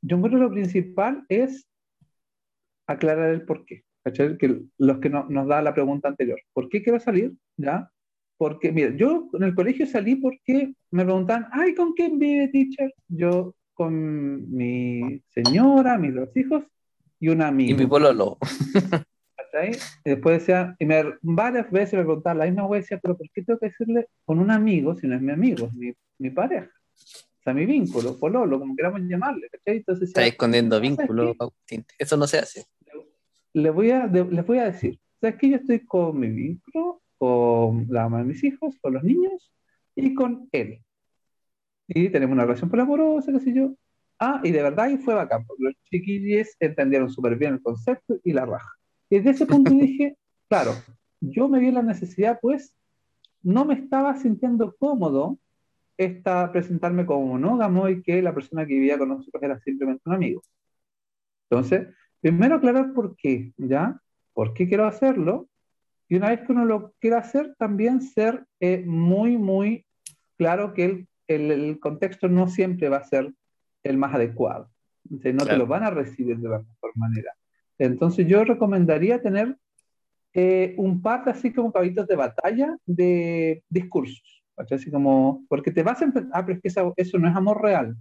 Yo creo que lo principal es aclarar el por qué. Que los que nos da la pregunta anterior, ¿por qué quiero salir? ¿Ya? Porque, mira, yo en el colegio salí porque me preguntan, ay, ¿con quién vive, teacher? Yo con mi señora, mis dos hijos y un amigo. Y mi pololo. Y después decía, y me, varias veces me preguntaban la misma vez, decía, pero ¿por qué tengo que decirle con un amigo si no es mi amigo, es mi, mi pareja? O sea, mi vínculo, pololo, como queramos llamarle, ¿cachai? Entonces, Está escondiendo vínculo, Eso no se hace les voy a, les voy a decir, ¿sabes que Yo estoy con mi vínculo, con la mamá de mis hijos, con los niños y con él. Y tenemos una relación amorosa, qué sé yo. Ah, y de verdad ahí fue bacán, porque los chiquillos entendieron súper bien el concepto y la raja. Y desde ese punto dije, claro, yo me vi la necesidad, pues, no me estaba sintiendo cómodo esta, presentarme como monógamo y que la persona que vivía con nosotros era simplemente un amigo. Entonces, primero aclarar por qué, ¿ya? ¿Por qué quiero hacerlo? Y una vez que uno lo quiera hacer, también ser eh, muy, muy claro que el, el, el, contexto no siempre va a ser el más adecuado. Entonces, no te lo van a recibir de la mejor manera. Entonces, yo recomendaría tener eh, un par de así como caballitos de batalla de discursos. Así como, porque te vas a empezar, ah, pero es que eso, eso, no es amor real.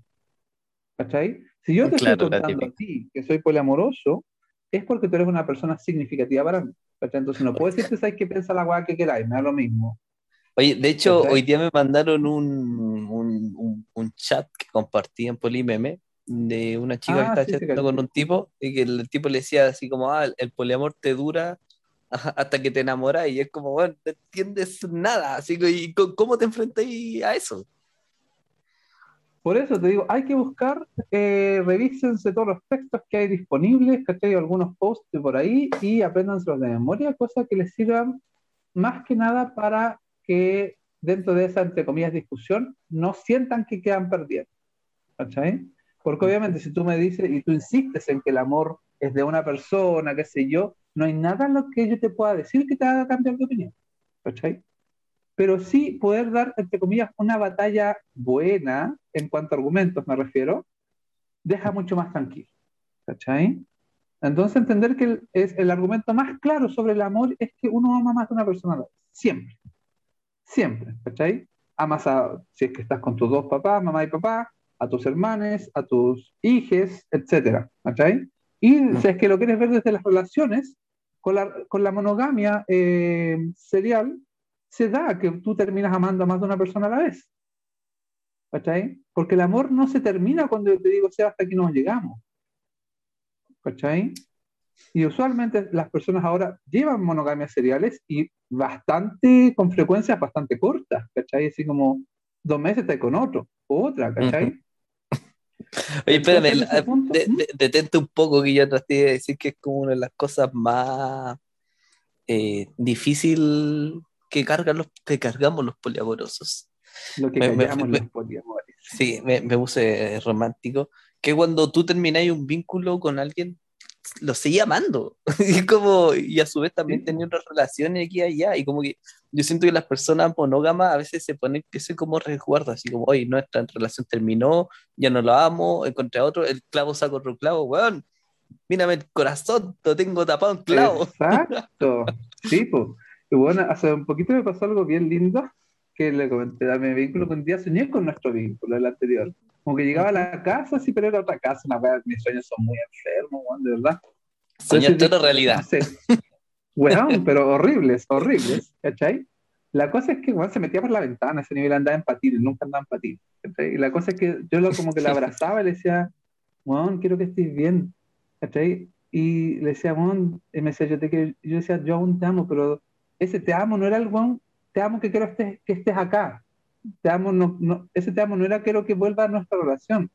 ¿Cachai? Si yo te estoy contando a ti que soy poliamoroso, es porque tú eres una persona significativa para mí. ¿cachai? Entonces no puedo decirte, ¿sabes qué piensa la guay que queráis? Me da lo mismo. Oye, de hecho, hoy día me mandaron un, un, un, chat que compartí en Polimeme de una chica que ah, está sí, con un tipo y que el tipo le decía así como, ah, el poliamor te dura hasta que te enamoras y es como, bueno, no entiendes nada, así que ¿y ¿cómo te enfrentas a eso? Por eso te digo, hay que buscar, eh, revísense todos los textos que hay disponibles, hay Algunos posts por ahí y apréndanselos de memoria, cosas que les sirvan más que nada para que dentro de esa, entre comillas, discusión, no sientan que quedan perdiendo. ¿Cachai? Porque obviamente si tú me dices y tú insistes en que el amor es de una persona, qué sé yo, no hay nada en lo que yo te pueda decir que te haga cambiar de opinión. ¿Cachai? Pero sí poder dar, entre comillas, una batalla buena en cuanto a argumentos, me refiero, deja mucho más tranquilo. ¿Cachai? Entonces entender que el, es, el argumento más claro sobre el amor es que uno ama más a una persona a la vez. Siempre. Siempre. ¿Cachai? Amas a, si es que estás con tus dos papás, mamá y papá, a tus hermanos, a tus hijos, etcétera. ¿Cachai? Y si es que lo quieres ver desde las relaciones, con la, con la monogamia eh, serial, se da que tú terminas amando a más de una persona a la vez. ¿Cachai? Porque el amor no se termina cuando yo te digo, sea, hasta aquí nos llegamos. ¿Cachai? Y usualmente las personas ahora llevan monogamias seriales y bastante, con frecuencias bastante cortas, ¿cachai? Así como dos meses está con otro, otra, ¿cachai? Oye, espérame, detente un poco que yo traté de decir que es como una de las cosas más eh, difícil que, cargan los, que cargamos los poliamorosos. Lo que cargamos los poliamores. Sí, me, me puse romántico. Que cuando tú termináis un vínculo con alguien, lo seguía amando. y, como, y a su vez también tenía otras relaciones aquí y allá. Y como que yo siento que las personas monógamas a veces se ponen que se como resguardo, así como, oye, nuestra relación terminó, ya no lo amo, encontré a otro, el clavo saca otro clavo, weón. Mírame el corazón, lo tengo tapado en clavo. Exacto. Sí, pues. Y bueno, hace un poquito me pasó algo bien lindo que le comenté a mi vínculo que un día soñé con nuestro vínculo, el anterior. Como que llegaba a la casa, sí, pero era otra casa, una wea, mis sueños son muy enfermos, de verdad. Soñaste otra realidad. Bueno, pero horribles, horribles, ¿cachai? La cosa es que bueno, se metía por la ventana, ese nivel andaba en patines, nunca andaba en patines. Y la cosa es que yo lo, como que la abrazaba y le decía, Juan, quiero que estés bien, ¿cachai? Y le decía, Juan, y me decía, yo te quiero, yo decía, yo aún te amo, pero ese te amo no era el Juan, te amo que quiero estés, que estés acá, te amo, no, no, ese te amo no era quiero que vuelva a nuestra relación,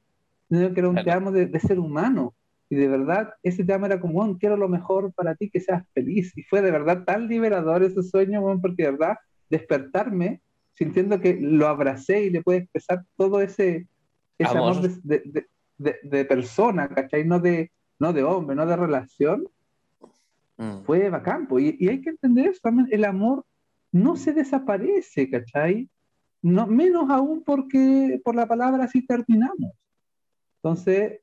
sino que era un te amo de, ser humano. Y de verdad, ese te amo era como, quiero lo mejor para ti, que seas feliz. Y fue de verdad tan liberador ese sueño, porque de verdad, despertarme sintiendo que lo abracé y le pude expresar todo ese, ese amor, de, de, de, persona, ¿cachai? No de, no de hombre, no de relación. Mm. Fue bacán. Y, y hay que entender eso también, el amor no se desaparece, ¿cachai? no, menos aún porque por la palabra así terminamos. Entonces,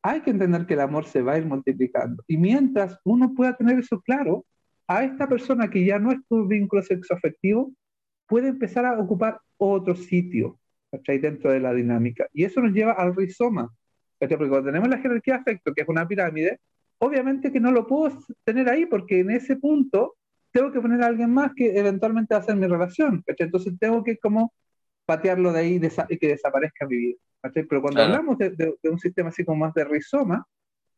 hay que entender que el amor se va a ir multiplicando. Y mientras uno pueda tener eso claro, a esta persona que ya no es tu vínculo sexoafectivo, puede empezar a ocupar otro sitio ¿cachai? dentro de la dinámica. Y eso nos lleva al rizoma. ¿cachai? Porque cuando tenemos la jerarquía de afecto, que es una pirámide, obviamente que no lo puedo tener ahí porque en ese punto tengo que poner a alguien más que eventualmente va a ser mi relación. ¿cachai? Entonces tengo que como patearlo de ahí y que desaparezca mi vida. Pero cuando hablamos de, un sistema así como más de rizoma,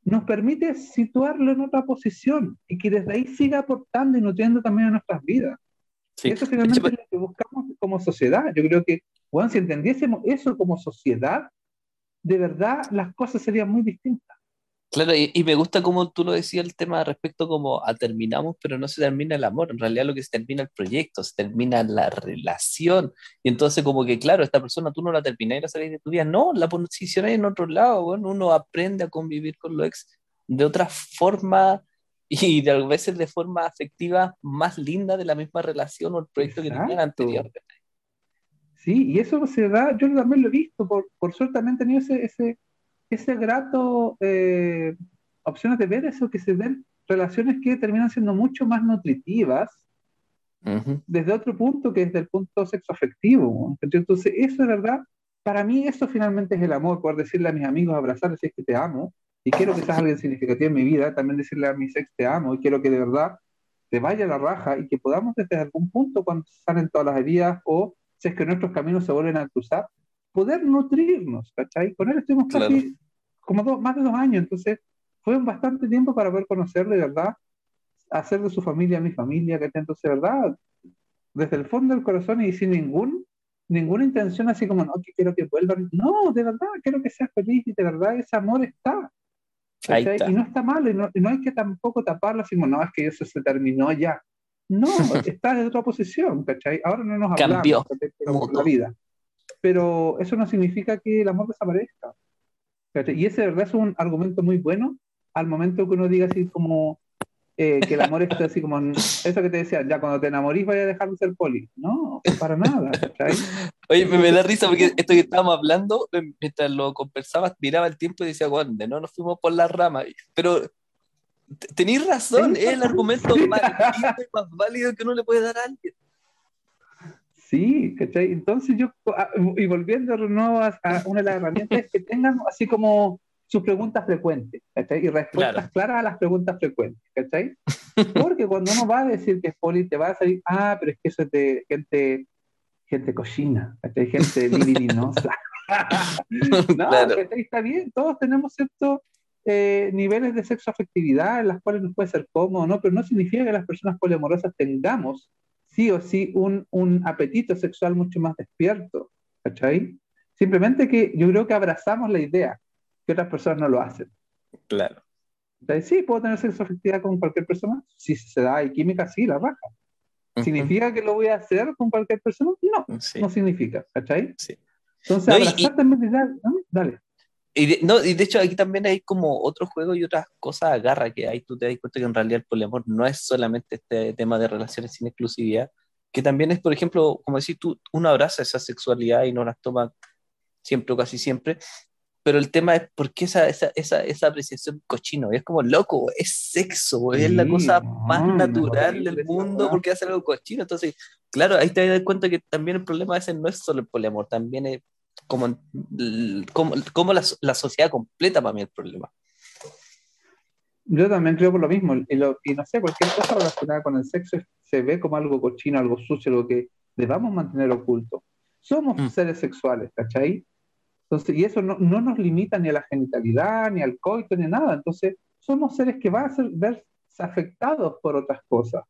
nos permite situarlo en otra posición y que desde ahí siga aportando y nutriendo también a nuestras vidas. Y eso finalmente es lo que buscamos como sociedad. Yo creo que, bueno, si entendiésemos eso como sociedad, de verdad las cosas serían muy distintas. Claro, y, me gusta como tú lo decías el tema respecto como a terminamos, pero no se termina el amor, en realidad lo que se termina el proyecto, se termina la relación, y entonces como que claro, esta persona tú no la terminas y la salís de tu vida, no, la posicionas en otro lado, bueno, uno aprende a convivir con los ex de otra forma y de, a veces de forma afectiva más linda de la misma relación o el proyecto que tenían anteriormente. Sí, y eso se da, yo también lo he visto, por, por suerte también he tenido ese, ese, ese grato eh, opciones de ver eso, que se ven relaciones que terminan siendo mucho más nutritivas desde otro punto que desde el punto sexo afectivo. Entonces, eso es verdad, para mí eso finalmente es el amor, poder decirle a mis amigos, abrazarles, es que te amo, y quiero que seas alguien significativo en mi vida, también decirle a mi ex te amo, y quiero que de verdad te vaya la raja y que podamos desde algún punto, cuando salen todas las heridas o si es que nuestros caminos se vuelven a cruzar, poder nutrirnos, ¿cachai? Con él estuvimos casi como dos, más de dos años, entonces fue un bastante tiempo para poder conocerle, ¿verdad? Hacer de su familia mi familia, que entonces, ¿verdad? Desde el fondo del corazón y sin ningún, ninguna intención así como, no, que quiero que vuelvan. No, de verdad, quiero que seas feliz y de verdad ese amor está. Y no está mal, y no, y no, hay que tampoco taparlo así como, no, es que eso se terminó ya. No, está en otra posición, ¿cachai? Ahora no nos hablamos Cambió. la vida pero eso no significa que el amor desaparezca. Y ese de verdad es un argumento muy bueno al momento que uno diga así como eh, que el amor está así como eso que te decía, ya cuando te enamorís vaya a dejar de ser poli. No, para nada. Oye, me, da risa porque esto que estábamos hablando, mientras lo conversabas, miraba el tiempo y decía, ¿dónde? No nos fuimos por la rama. Pero tenéis razón, es el argumento más, más válido que uno le puede dar a alguien. Sí, ¿cachai? Entonces yo, ah, y volviendo de nuevo a, una de las herramientas, es que tengan así como sus preguntas frecuentes, ¿cachai? Y respuestas claras a las preguntas frecuentes, ¿cachai? Porque cuando uno va a decir que es poli, te va a salir, ah, pero es que eso es de gente, gente cochina, ¿cachai? Gente libidinosa. no, claro. Está bien, todos tenemos ciertos eh, niveles de sexo afectividad en las cuales nos puede ser cómodo, ¿no? Pero no significa que las personas poliamorosas tengamos sí o sí un, un apetito sexual mucho más despierto, ¿cachai? Simplemente que yo creo que abrazamos la idea, que otras personas no lo hacen. Claro. Sí, puedo tener sexo afectividad con cualquier persona. Si se da y química, sí, la raja. ¿Significa que lo voy a hacer con cualquier persona? No, no significa, ¿cachai? Sí. Entonces, abrazar también, dale. Y de, no, y de hecho aquí también hay como otros juegos y otras cosas agarra que ahí tú te das cuenta que en realidad el poliamor no es solamente este tema de relaciones sin exclusividad, que también es, por ejemplo, como decís tú, uno abraza esa sexualidad y no las toma siempre o casi siempre, pero el tema es por qué esa, esa, esa, esa apreciación cochino, es como loco, es sexo, es la cosa más natural del mundo, porque hace algo cochino? Entonces, claro, ahí te das cuenta que también el problema ese no es solo el poliamor, también es como, como, como la, la, sociedad completa para mí el problema. Yo también creo por lo mismo, y, lo, y, no sé, cualquier cosa relacionada con el sexo se ve como algo cochino, algo sucio, algo que debamos mantener oculto. Somos mm. seres sexuales, ¿cachai? Entonces, y eso no, no, nos limita ni a la genitalidad, ni al coito, ni nada. Entonces, somos seres que van a ser, verse afectados por otras cosas,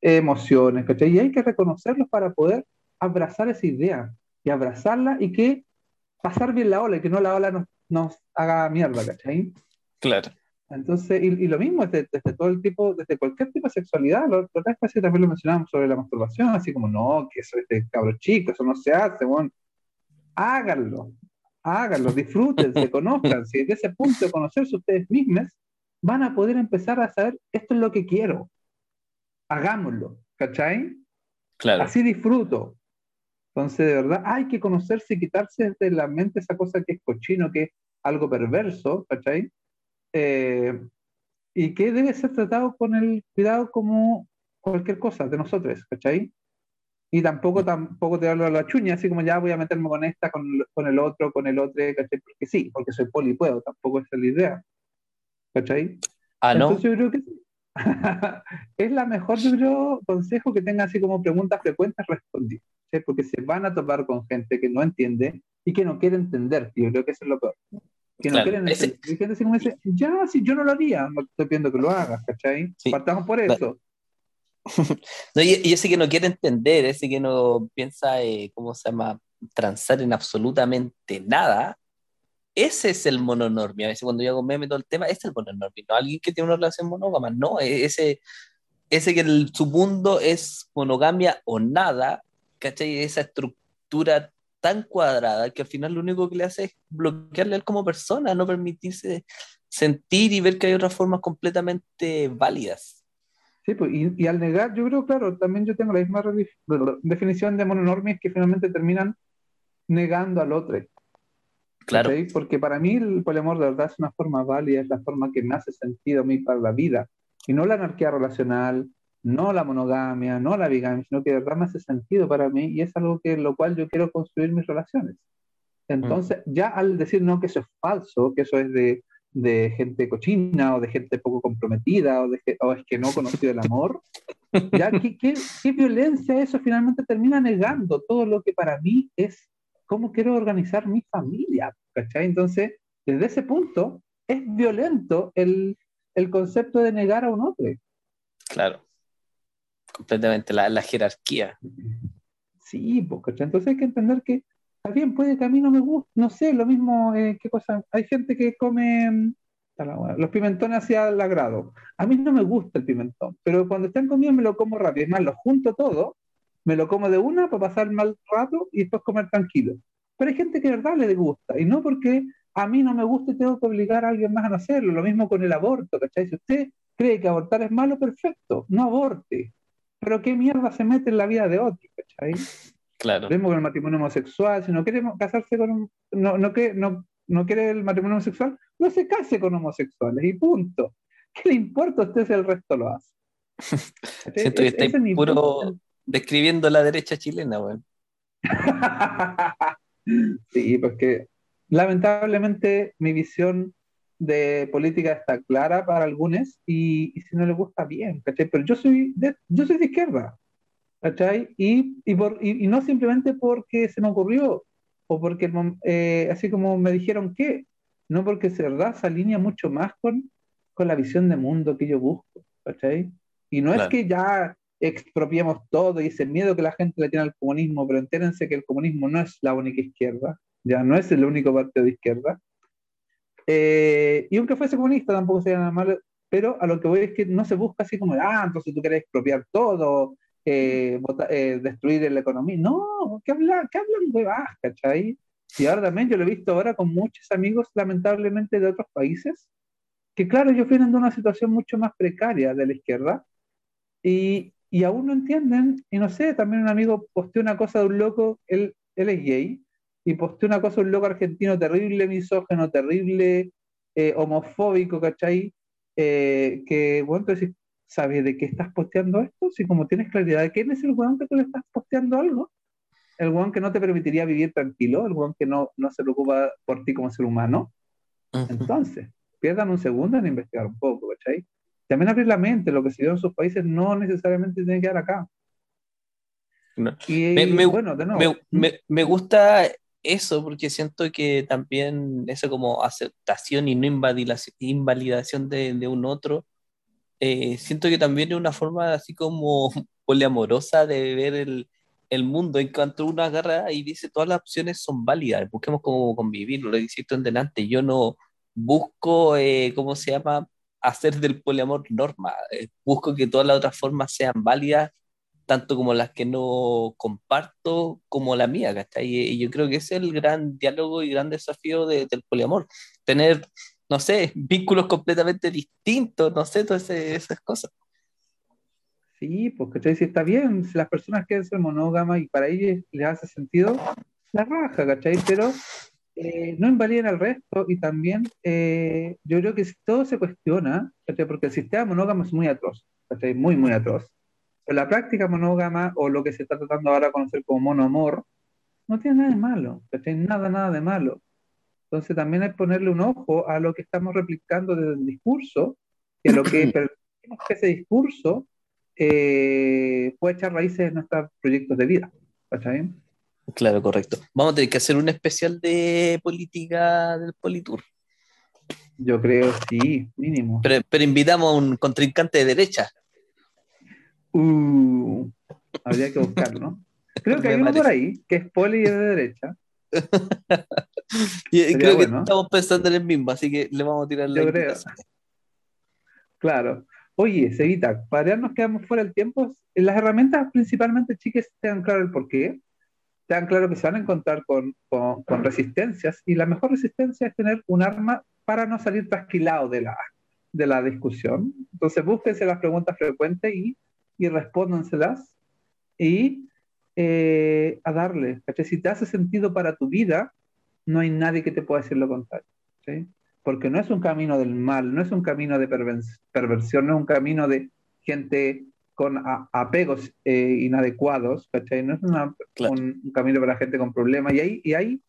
emociones, ¿cachai? Y hay que reconocerlos para poder abrazar esa idea y abrazarla y que pasar bien la ola y que no la ola nos, nos haga mierda, ¿cachai? Claro. Entonces, y, y lo mismo desde, desde, todo el tipo, desde cualquier tipo de sexualidad, la otra vez también lo mencionábamos sobre la masturbación, así como, no, que eso es de cabro chico, eso no se hace, bueno, háganlo, háganlo, disfrútense, conozcanse, y desde ese punto de conocerse ustedes mismos, van a poder empezar a saber, esto es lo que quiero, hagámoslo, ¿cachai? Claro. Así disfruto, entonces, de verdad, hay que conocerse y quitarse de la mente esa cosa que es cochino, que es algo perverso, ¿cachai? Eh, y que debe ser tratado con el cuidado como cualquier cosa de nosotros, ¿cachai? Y tampoco, tampoco te hablo a la chuña, así como ya voy a meterme con esta, con, con el otro, con el otro, ¿cachai? Porque sí, porque soy poli puedo, tampoco esa es la idea, ¿cachai? Ah, no. Entonces yo creo que es la mejor, yo creo, consejo que tenga así como preguntas frecuentes respondidas porque se van a topar con gente que no entiende y que no quiere entender. Yo creo que eso es lo peor. Que no quieren entender. Y gente así como dice, ya, si yo no lo haría, no estoy pidiendo que lo hagas, ¿cachai? Partamos por eso. no, y, ese que no quiere entender, ese que no piensa, eh, ¿cómo se llama? Transar en absolutamente nada, ese es el mononormia. A veces cuando yo hago meme todo el tema, ese es el mononormia. No alguien que tiene una relación monógama, no, e-, ese, ese que el, su mundo es monogamia o nada, ¿cachai? Esa estructura tan cuadrada que al final lo único que le hace es bloquearle a él como persona, no permitirse sentir y ver que hay otras formas completamente válidas. Sí, pues, y, al negar, yo creo, claro, también yo tengo la misma definición de mononormia, que finalmente terminan negando al otro. Claro. Porque para mí el poliamor de verdad es una forma válida, es la forma que me hace sentido a mí para la vida. Y no la anarquía relacional, no la monogamia, no la bigamia, sino que de verdad me hace sentido para mí y es algo que lo cual yo quiero construir mis relaciones. Entonces, mm. ya al decir no que eso es falso, que eso es de, de gente cochina o de gente poco comprometida o, de, o es que no ha conocido el amor, ya ¿qué, qué, qué violencia eso finalmente termina negando todo lo que para mí es cómo quiero organizar mi familia, ¿cachai? Entonces, desde ese punto, es violento el, el concepto de negar a un otro. Claro, completamente la, la jerarquía. Sí, ¿cachai? Entonces hay que entender que también puede que a mí no me guste, no sé, lo mismo, eh, ¿qué cosa? Hay gente que come mm, los pimentones hacia el agrado. A mí no me gusta el pimentón, pero cuando están comiendo me lo como rápido. Es más, lo junto todo me lo como de una para pasar mal rato y después comer tranquilo. Pero hay gente que de verdad le gusta, y no porque a mí no me guste tengo que obligar a alguien más a no hacerlo. Lo mismo con el aborto, ¿cachai? Si usted cree que abortar es malo, perfecto, no aborte. Pero qué mierda se mete en la vida de otro, ¿cachai? Claro. Vemos con el matrimonio homosexual, si no quiere casarse con un, no, no, no, no quiere el matrimonio homosexual, no se case con homosexuales y punto. ¿Qué le importa a usted si el resto lo hace? Siento que está puro, describiendo la derecha chilena, weón. sí, porque lamentablemente mi visión de política está clara para algunos y, si no les gusta bien, ¿cachai? Pero yo soy de, yo soy de izquierda, ¿cachai? Y, y, por, y, no simplemente porque se me ocurrió o porque eh, así como me dijeron que, no porque se verdad se alinea mucho más con, con la visión de mundo que yo busco, ¿cachai? Y no es que ya expropiamos todo y ese miedo que la gente le tiene al comunismo, pero entérense que el comunismo no es la única izquierda, ya no es el único partido de izquierda. Eh, y aunque fuese comunista tampoco sería nada malo, pero a lo que voy es que no se busca así como, ah, entonces tú quieres expropiar todo, eh, eh, destruir la economía. No, ¿qué hablan, qué hablan huevas, cachai? Y ahora también yo lo he visto ahora con muchos amigos, lamentablemente, de otros países, que claro, ellos vienen de una situación mucho más precaria de la izquierda, y, y aún no entienden, y no sé, también un amigo posteó una cosa de un loco, él, él es gay, y posteó una cosa un loco argentino terrible, misógeno, terrible, eh, homofóbico, ¿cachai? Eh, que, bueno, entonces, ¿sabes de qué estás posteando esto? Si como tienes claridad de quién es el weón que tú le estás posteando algo, el weón que no te permitiría vivir tranquilo, el weón que no, no se preocupa por ti como ser humano. Entonces, pierdan un segundo en investigar un poco, ¿cachai? también abrir la mente, lo que se dio en sus países no necesariamente tiene que quedar acá. Y, me, bueno, de nuevo. Me, me, gusta eso porque siento que también eso como aceptación y no invalidación de, un otro, eh, siento que también es una forma así como poliamorosa de ver el, el mundo. En cuanto uno agarra y dice todas las opciones son válidas, busquemos cómo convivir, lo dicho en delante, yo no busco, eh, ¿cómo se llama? hacer del poliamor norma. Eh, busco que todas las otras formas sean válidas, tanto como las que no comparto, como la mía, ¿cachai? Y yo creo que es el gran diálogo y gran desafío del poliamor. Tener, no sé, vínculos completamente distintos, no sé, todas esas cosas. Sí, porque si está bien, si las personas quieren ser monógamas y para ellos les hace sentido, la raja, ¿cachai? Pero eh, no invaliden al resto y también eh, yo creo que si todo se cuestiona, porque el sistema monógamo es muy atroz, muy, muy atroz. Pero la práctica monógama o lo que se está tratando ahora de conocer como monoamor, no tiene nada de malo, nada, nada de malo. Entonces también es ponerle un ojo a lo que estamos replicando desde el discurso y a lo que permitimos que ese discurso eh, pueda echar raíces en nuestros proyectos de vida. bien? Claro, correcto. Vamos a tener que hacer un especial de política del Politur. Yo creo, sí, mínimo. Pero, invitamos a un contrincante de derecha. Uh, habría que buscarlo. Creo que hay uno por ahí que es poli de derecha. y, creo que estamos pensando en el mismo, así que le vamos a tirar la Yo creo. Claro. Oye, Sevita, para ya nos quedamos fuera del tiempo, las herramientas principalmente, chicas, tengan claro el porqué, tengan claro que se van a encontrar con, con, resistencias y la mejor resistencia es tener un arma para no salir trasquilado de la, de la discusión. Entonces, búsquense las preguntas frecuentes y, y respóndanselas y eh, a darle. Si te hace sentido para tu vida, no hay nadie que te pueda decir lo contrario. ¿sí? porque no es un camino del mal, no es un camino de perversión, no es un camino de gente con apegos eh, inadecuados, ¿cachai? No es un, camino para gente con problemas. Y, hay, y hay,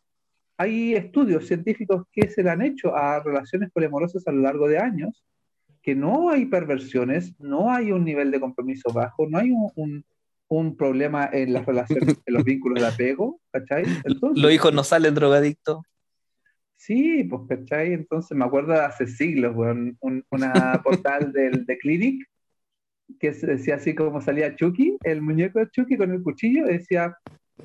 hay estudios científicos que se le han hecho a relaciones poliamorosas a lo largo de años, que no hay perversiones, no hay un nivel de compromiso bajo, no hay un, un, problema en las relaciones, en los vínculos de apego, ¿cachai? los hijos no salen drogadictos. Sí, pues, ¿cachai? Entonces me acuerdo de hace siglos, un, una portal del de Clinic que decía así como salía Chucky, el muñeco de Chucky con el cuchillo, decía,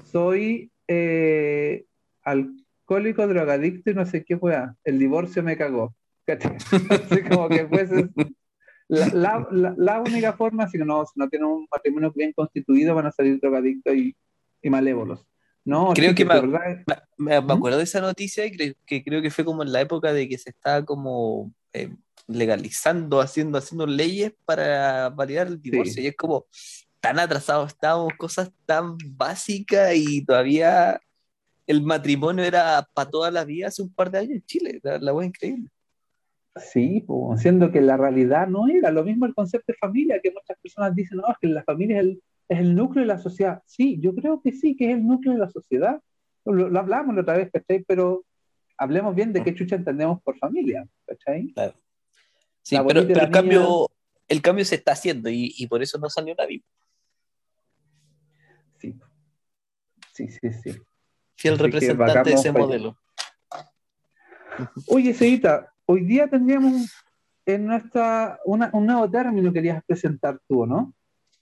soy eh, alcohólico, drogadicto y no sé qué fue, el divorcio me cagó. Así como que pues la, la, la, única forma, si no, si no tienen un matrimonio bien constituido, van a salir drogadictos y, y malévolos. No, creo que, me, acuerdo de esa noticia y creo que, creo que fue como en la época de que se estaba como eh, legalizando, haciendo, haciendo leyes para validar el divorcio. Y es como tan atrasados estábamos, cosas tan básicas y todavía el matrimonio era para toda la vida hace un par de años en Chile. La, la increíble. Sí, pues, siendo que la realidad no era lo mismo el concepto de familia, que muchas personas dicen, no, es que la familia es el, es el núcleo de la sociedad. Sí, yo creo que sí, que es el núcleo de la sociedad. Lo, hablamos la otra vez, ¿cachai? Pero hablemos bien de qué chucha entendemos por familia, ¿cachai? Claro. Sí, pero, el, cambio, el cambio se está haciendo y, por eso no salió nadie. Sí, sí, sí, sí. Fiel representante de ese modelo. Oye, Seguita, hoy día tendríamos en nuestra un nuevo término que querías presentar tú, ¿no?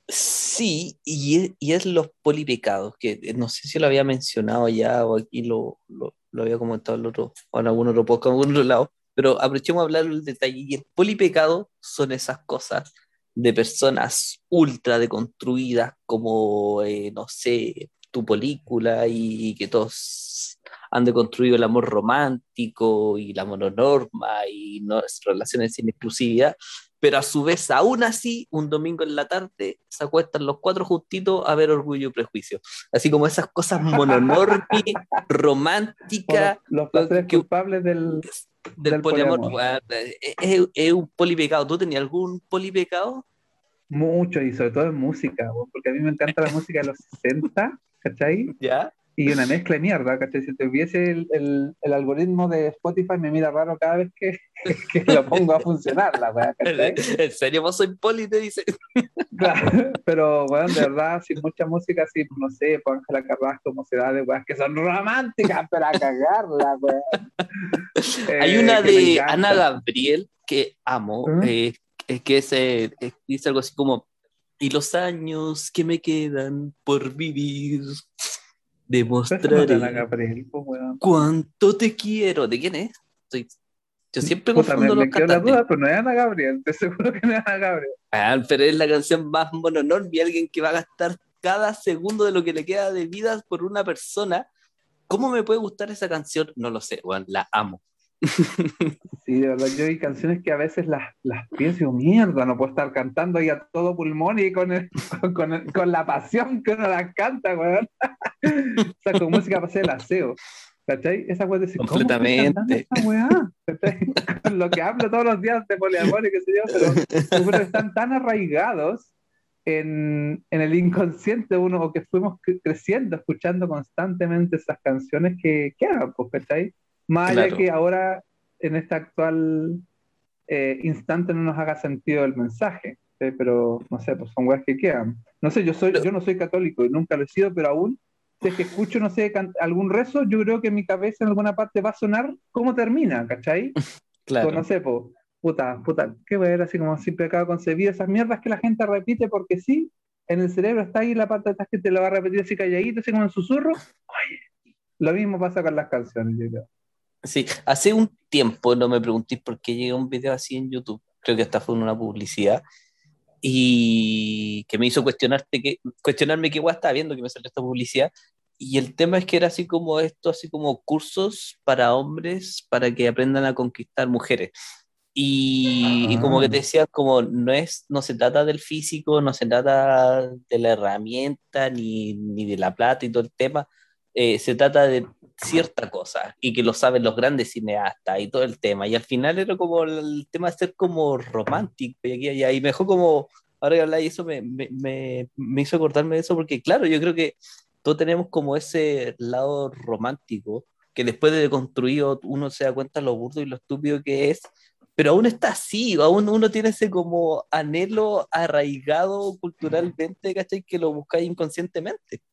Sí, y es, los polipecados, que eh, no sé si lo había mencionado ya o aquí lo, lo, había comentado en, otro, o en algún otro podcast, en algún otro lado, pero aprovechemos a hablar del detalle. Y el polipecado son esas cosas de personas ultra deconstruidas, como, eh, no sé, tu película y que todos han deconstruido el amor romántico y la mononorma y no, relaciones sin exclusividad, pero a su vez, aún así, un domingo en la tarde se acuestan los cuatro justitos a ver Orgullo y Prejuicio. Así como esas cosas mononormi, románticas. Los, culpables del, del, poliamor. Es, un polipecado. ¿Tú tenías algún polipecado? Mucho, y sobre todo en música, porque a mí me encanta la música de los 60, ¿cachai? ¿Ya? Y una mezcla de mierda, ¿cachai? Si te hubiese el, el, algoritmo de Spotify me mira raro cada vez que, que lo pongo a funcionar, la ¿cachai? ¿En serio vos soy poli? Te dice. Claro, pero bueno, de verdad, sin mucha música, así, no sé, por Ángela Carrasco, de weas que son románticas para cagarla, weá. Hay eh, una de Ana Gabriel que amo, ¿Mm? eh, que se dice algo así como, y los años que me quedan por vivir Demostraré pues, cuánto te quiero. ¿De quién es? yo siempre Puta, confundo me, los la duda, pero no es Ana Gabriel, te seguro que no es Ana Gabriel. Ah, pero es la canción más mononor y alguien que va a gastar cada segundo de lo que le queda de vida por una persona. ¿Cómo me puede gustar esa canción? No lo sé, bueno, la amo. Sí, de verdad, yo hay canciones que a veces las, las pienso y digo, mierda, no puedo estar cantando ahí a todo pulmón y con, con, con, la pasión que uno las canta, weón. o sea, con música para hacer el aseo. ¿Cachai? Esa weá de Completamente. Con lo que hablo todos los días de poliamor y qué sé yo, pero están tan arraigados en, en, el inconsciente uno, o que fuimos creciendo escuchando constantemente esas canciones que, ¿qué hagan? Pues, ¿cachai? Más allá que ahora, en este actual eh, instante, no nos haga sentido el mensaje, pero no sé, pues son weas que quedan. No sé, yo, soy, yo no soy católico y nunca lo he sido, pero aún, si es que escucho, no sé, algún rezo, yo creo que en mi cabeza en alguna parte va a sonar cómo termina, ¿cachai? Claro. No sé, pues, puta, puta, qué ver así como sin pecado concebido, esas mierdas que la gente repite porque sí, en el cerebro está ahí la parte atrás que te lo va a repetir así calladito, así como en susurro. Oye, Lo mismo pasa con las canciones, yo creo. Sí, hace un tiempo, no me preguntéis por qué llegó un video así en YouTube, creo que esta fue una publicidad, y que me hizo cuestionarte que, cuestionarme qué guay estaba viendo que me salió esta publicidad, y el tema es que era así como esto, así como cursos para hombres para que aprendan a conquistar mujeres. Y, como que te ah. decía, como no es, no se trata del físico, no se trata de la herramienta, ni, ni de la plata y todo el tema, eh, se trata de cierta cosa y que lo saben los grandes cineastas y todo el tema. Y al final era como el tema de ser como romántico y aquí allá. Y mejor como, ahora que habláis eso, me, me, me, hizo acordarme de eso porque, claro, yo creo que todos tenemos como ese lado romántico que después de construido uno se da cuenta lo burdo y lo estúpido que es, pero aún está así, aún uno tiene ese como anhelo arraigado culturalmente, ¿cachai? Que lo buscáis inconscientemente.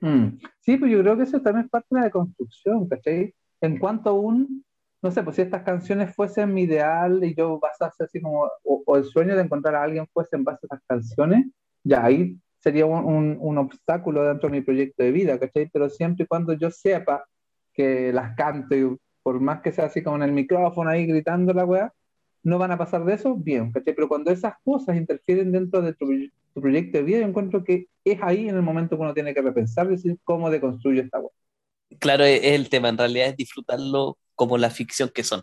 Mm. Sí, pues yo creo que eso también es parte de la deconstrucción, ¿cachai? En cuanto a un, no sé, pues si estas canciones fuesen mi ideal y yo basase así como, o, el sueño de encontrar a alguien fuese en base a estas canciones, ya ahí sería un, un, obstáculo dentro de mi proyecto de vida, ¿cachai? Pero siempre y cuando yo sepa que las canto, y por más que sea así como en el micrófono ahí gritando la weá, no van a pasar de eso, bien, ¿cachai? Pero cuando esas cosas interfieren dentro de tu, tu proyecto de vida, yo encuentro que es ahí en el momento que uno tiene que repensar, decir cómo deconstruye esta web. Claro, es el tema, en realidad es disfrutarlo como la ficción que son.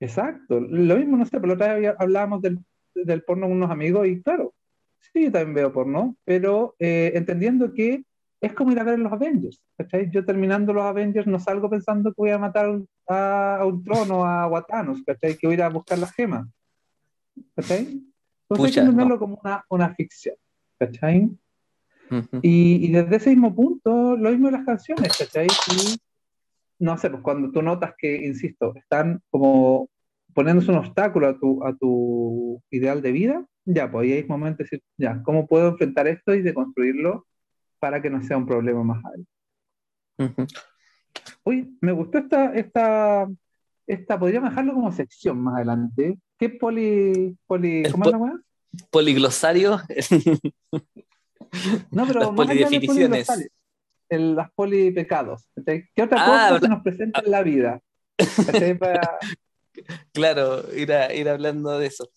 Exacto, lo mismo, no sé, pero la otra vez hablábamos del, del porno con unos amigos y claro, sí, yo también veo porno, pero eh, entendiendo que es como ir a ver los Avengers, ¿cachai? Yo terminando los Avengers no salgo pensando que voy a matar a Ultron o a Watanos, ¿cachai? Que voy a ir a buscar las gemas, ¿cachai? Entonces hay que entenderlo como una, una ficción, ¿cachai? y, y, desde ese mismo punto, lo mismo de las canciones, ¿cachai? Y, no sé, pues cuando tú notas que, insisto, están como poniéndose un obstáculo a tu, a tu ideal de vida, ya, pues ahí hay momentos de decir, ya, ¿cómo puedo enfrentar esto y deconstruirlo para que no sea un problema más alto? Uy, me gustó esta, esta, esta, podríamos dejarlo como sección más adelante. ¿Qué poli, poli ¿cómo es la weá? Poliglosario. No, pero las polidefiniciones. El, las polipecados. ¿Qué otra ah, cosa se nos presenta en la vida? Claro, ir, ir hablando de eso.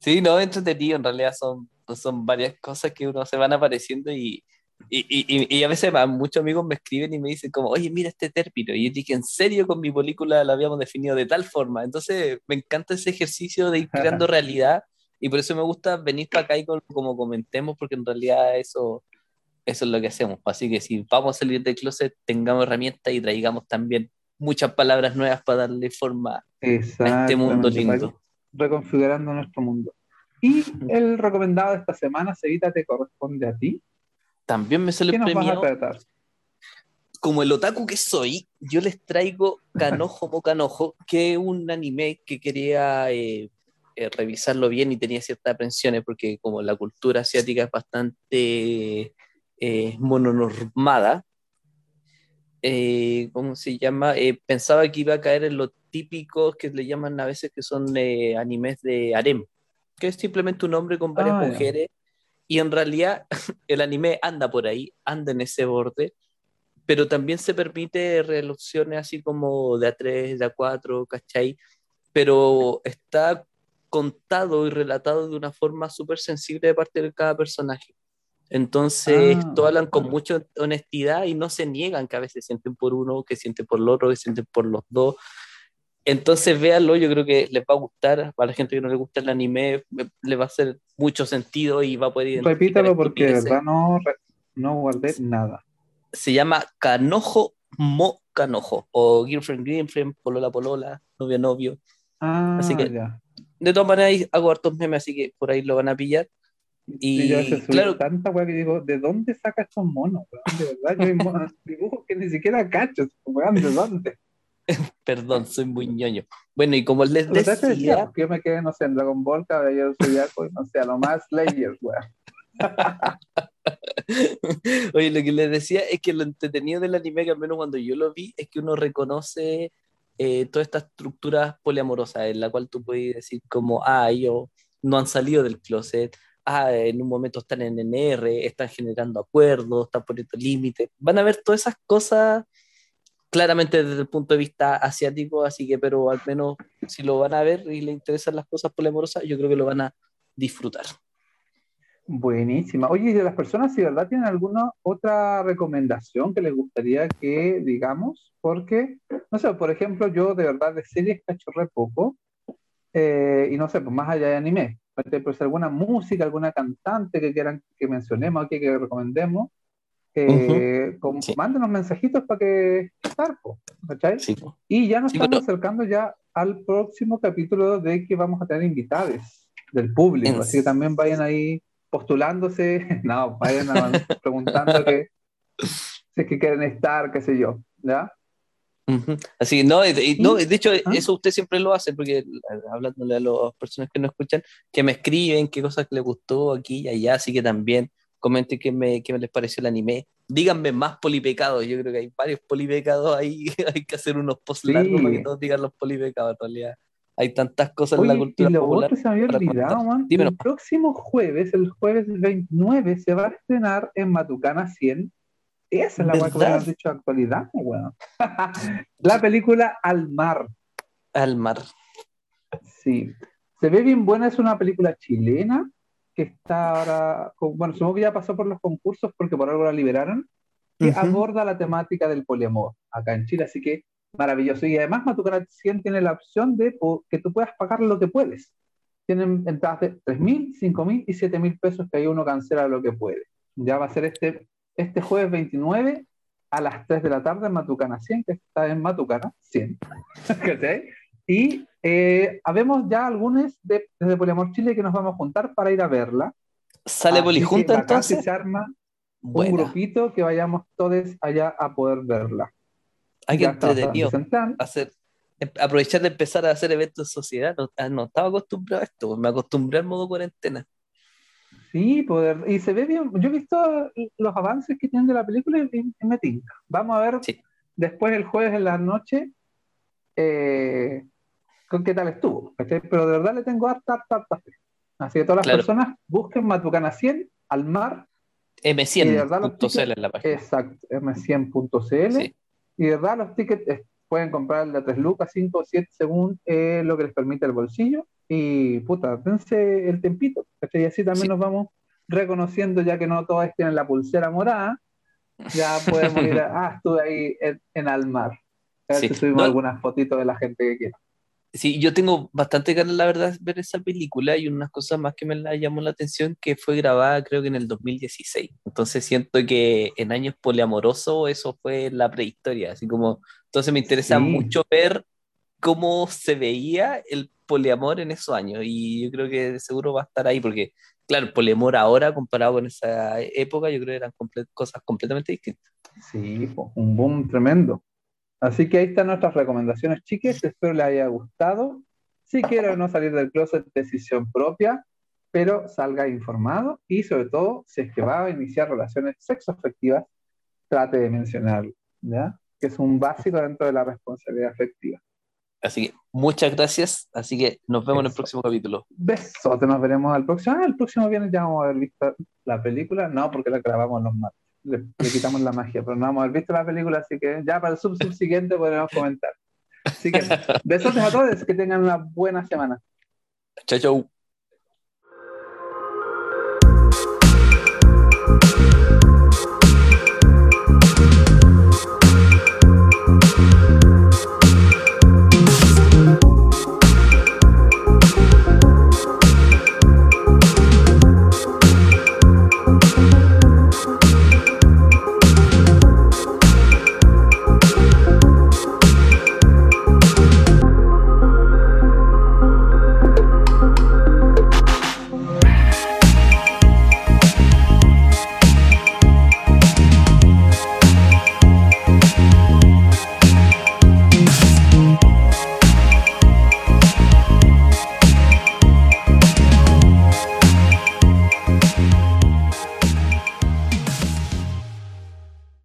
Sí, no, entretenido, en realidad son, son varias cosas que uno se van apareciendo y, y, y, y, a veces muchos amigos me escriben y me dicen como, oye, mira este término. Y yo dije, ¿en serio con mi película lo habíamos definido de tal forma? Entonces me encanta ese ejercicio de ir creando realidad y por eso me gusta venir para acá y como, comentemos, porque en realidad eso, eso es lo que hacemos. Así que si vamos a salir del closet, tengamos herramientas y traigamos también muchas palabras nuevas para darle forma a este mundo lindo. Reconfigurando nuestro mundo. Y el recomendado de esta semana, Sevita, te corresponde a ti. También me sale el premio. Como el otaku que soy, yo les traigo Kanojo Mo Kanojo, que es un anime que quería eh, eh, revisarlo bien y tenía ciertas aprensiones porque como la cultura asiática es bastante eh, mononormada, eh, ¿cómo se llama? pensaba que iba a caer en lo típico que le llaman a veces que son animes de harem, que es simplemente un hombre con varias ah, mujeres y en realidad el anime anda por ahí, anda en ese borde, pero también se permite relaciones así como de A3, de A4, ¿cachai? Pero está contado y relatado de una forma súper sensible de parte de cada personaje. Entonces, ah, todos hablan con mucha honestidad y no se niegan que a veces sienten por uno, que sienten por el otro, que sienten por los dos. Entonces, véanlo, yo creo que les va a gustar. Para la gente que no le gusta el anime, le va a hacer mucho sentido y va a poder. Repítalo porque de verdad no, no guardé nada. Se llama Canojo Mo Canojo, o Girlfriend Girlfriend, Polola Polola, Novio Novio. Ah, Así que ya de todas maneras hago hartos memes, así que por ahí lo van a pillar. Y claro, tanta weá que digo, ¿de dónde saca estos monos? De verdad, yo hay dibujos que ni siquiera cacho, ¿de dónde? Perdón, soy muy ñoño. Bueno, y como les decía... yo me quedé, no sé, en Dragon Ball, Caballero Zodiaco, no sé, a lo más Layers, weá. Oye, lo que les decía es que lo entretenido del anime, que al menos cuando yo lo vi, es que uno reconoce eh, toda esta estructura poliamorosa en la cual tú puedes decir como, ah, ellos no han salido del closet, ah, en un momento están en NR, están generando acuerdos, están poniendo límites. Van a ver todas esas cosas claramente desde el punto de vista asiático, así que, pero al menos si lo van a ver y les interesan las cosas polemorosas, yo creo que lo van a disfrutar. Buenísima. Oye, y de las personas, si verdad tienen alguna otra recomendación que les gustaría que digamos, porque, no sé, por ejemplo, yo de verdad de series cachorré poco, eh, y no sé, pues más allá de anime, pues alguna música, alguna cantante que quieran que mencionemos aquí, que recomendemos, eh, mándenos mensajitos para que estar, ¿cachai? Y ya nos estamos acercando ya al próximo capítulo de que vamos a tener invitados del público, así que también vayan ahí postulándose, no, vayan preguntando que, si es que quieren estar, qué sé yo, ¿ya? Así no, no, de hecho, ¿Ah? eso usted siempre lo hace, porque hablándole a las personas que no escuchan, que me escriben qué cosas les gustó aquí y allá, así que también comenten qué, me, qué les pareció el anime. Díganme más polipecados, yo creo que hay varios polipecados ahí, hay que hacer unos posts largos para que todos digan los polipecados, en realidad. Hay tantas cosas en la cultura y lo popular. Otro se me había olvidado, man. El próximo jueves, el jueves 29, se va a estrenar en Matucana 100. Esa es la que me han dicho actualidad, weón. la película Al Mar. Al Mar. Sí. Se ve bien buena, es una película chilena que está ahora, bueno, supongo que ya pasó por los concursos porque por algo la liberaron, que aborda la temática del poliamor acá en Chile. Así que maravilloso. Y además Matucana 100 tiene la opción de que tú puedas pagar lo que puedes. Tienen entradas de 3.000, 5.000 y 7.000 pesos que ahí uno cancela lo que puede. Ya va a ser este, este jueves 29 a las 3 de la tarde en Matucana 100, que está en Matucana 100. y eh, habemos ya algunos de, desde Poliamor Chile que nos vamos a juntar para ir a verla. ¿Sale Polijunta entonces? Se arma un grupito que vayamos todos allá a poder verla. Hay que entretenido hacer, em, aprovechar de empezar a hacer eventos en sociedad. Ah, no, estaba acostumbrado a esto, me acostumbré al modo cuarentena. Sí, poder, y se ve bien. Yo he visto los avances que tienen de la película y, me tinca. Vamos a ver después el jueves en la noche eh, con qué tal estuvo. Pero de verdad le tengo harta, harta, harta fe. Así que todas las personas busquen Matucana 100 al mar. M100.cl en la página. Exacto, M100.cl. Sí. Y de verdad los tickets eh, pueden comprar de 3 lucas, 5 o 7 según eh, lo que les permite el bolsillo. Y puta, dense el tempito. Y así también nos vamos reconociendo, ya que no todos tienen la pulsera morada, ya podemos ir a, ah, estuve ahí en, en Almar. A ver si subimos algunas fotitos de la gente que quiera. Sí, yo tengo bastante ganas, la verdad, de ver esa película y unas cosas más que me la llamó la atención, que fue grabada creo que en el 2016. Entonces siento que en años poliamorosos eso fue la prehistoria, así como, entonces me interesa mucho ver cómo se veía el poliamor en esos años y yo creo que seguro va a estar ahí porque, claro, el poliamor ahora comparado con esa época, yo creo que eran cosas completamente distintas. Sí, un boom tremendo. Así que ahí están nuestras recomendaciones, chiques. Espero les haya gustado. Si quieren no salir del closet, decisión propia, pero salga informado y sobre todo, si es que va a iniciar relaciones sexoafectivas, trate de mencionarlo, ¿ya? Que es un básico dentro de la responsabilidad afectiva. Así que muchas gracias. Así que nos vemos en el próximo capítulo. Besote, nos veremos al próximo. Ah, el próximo viernes ya vamos a haber visto la película. No, porque la grabamos los martes le, quitamos la magia, pero no vamos a haber visto la película, así que ya para el sub, sub siguiente podremos comentar. Así que besos a todos, que tengan una buena semana. Chao, chao.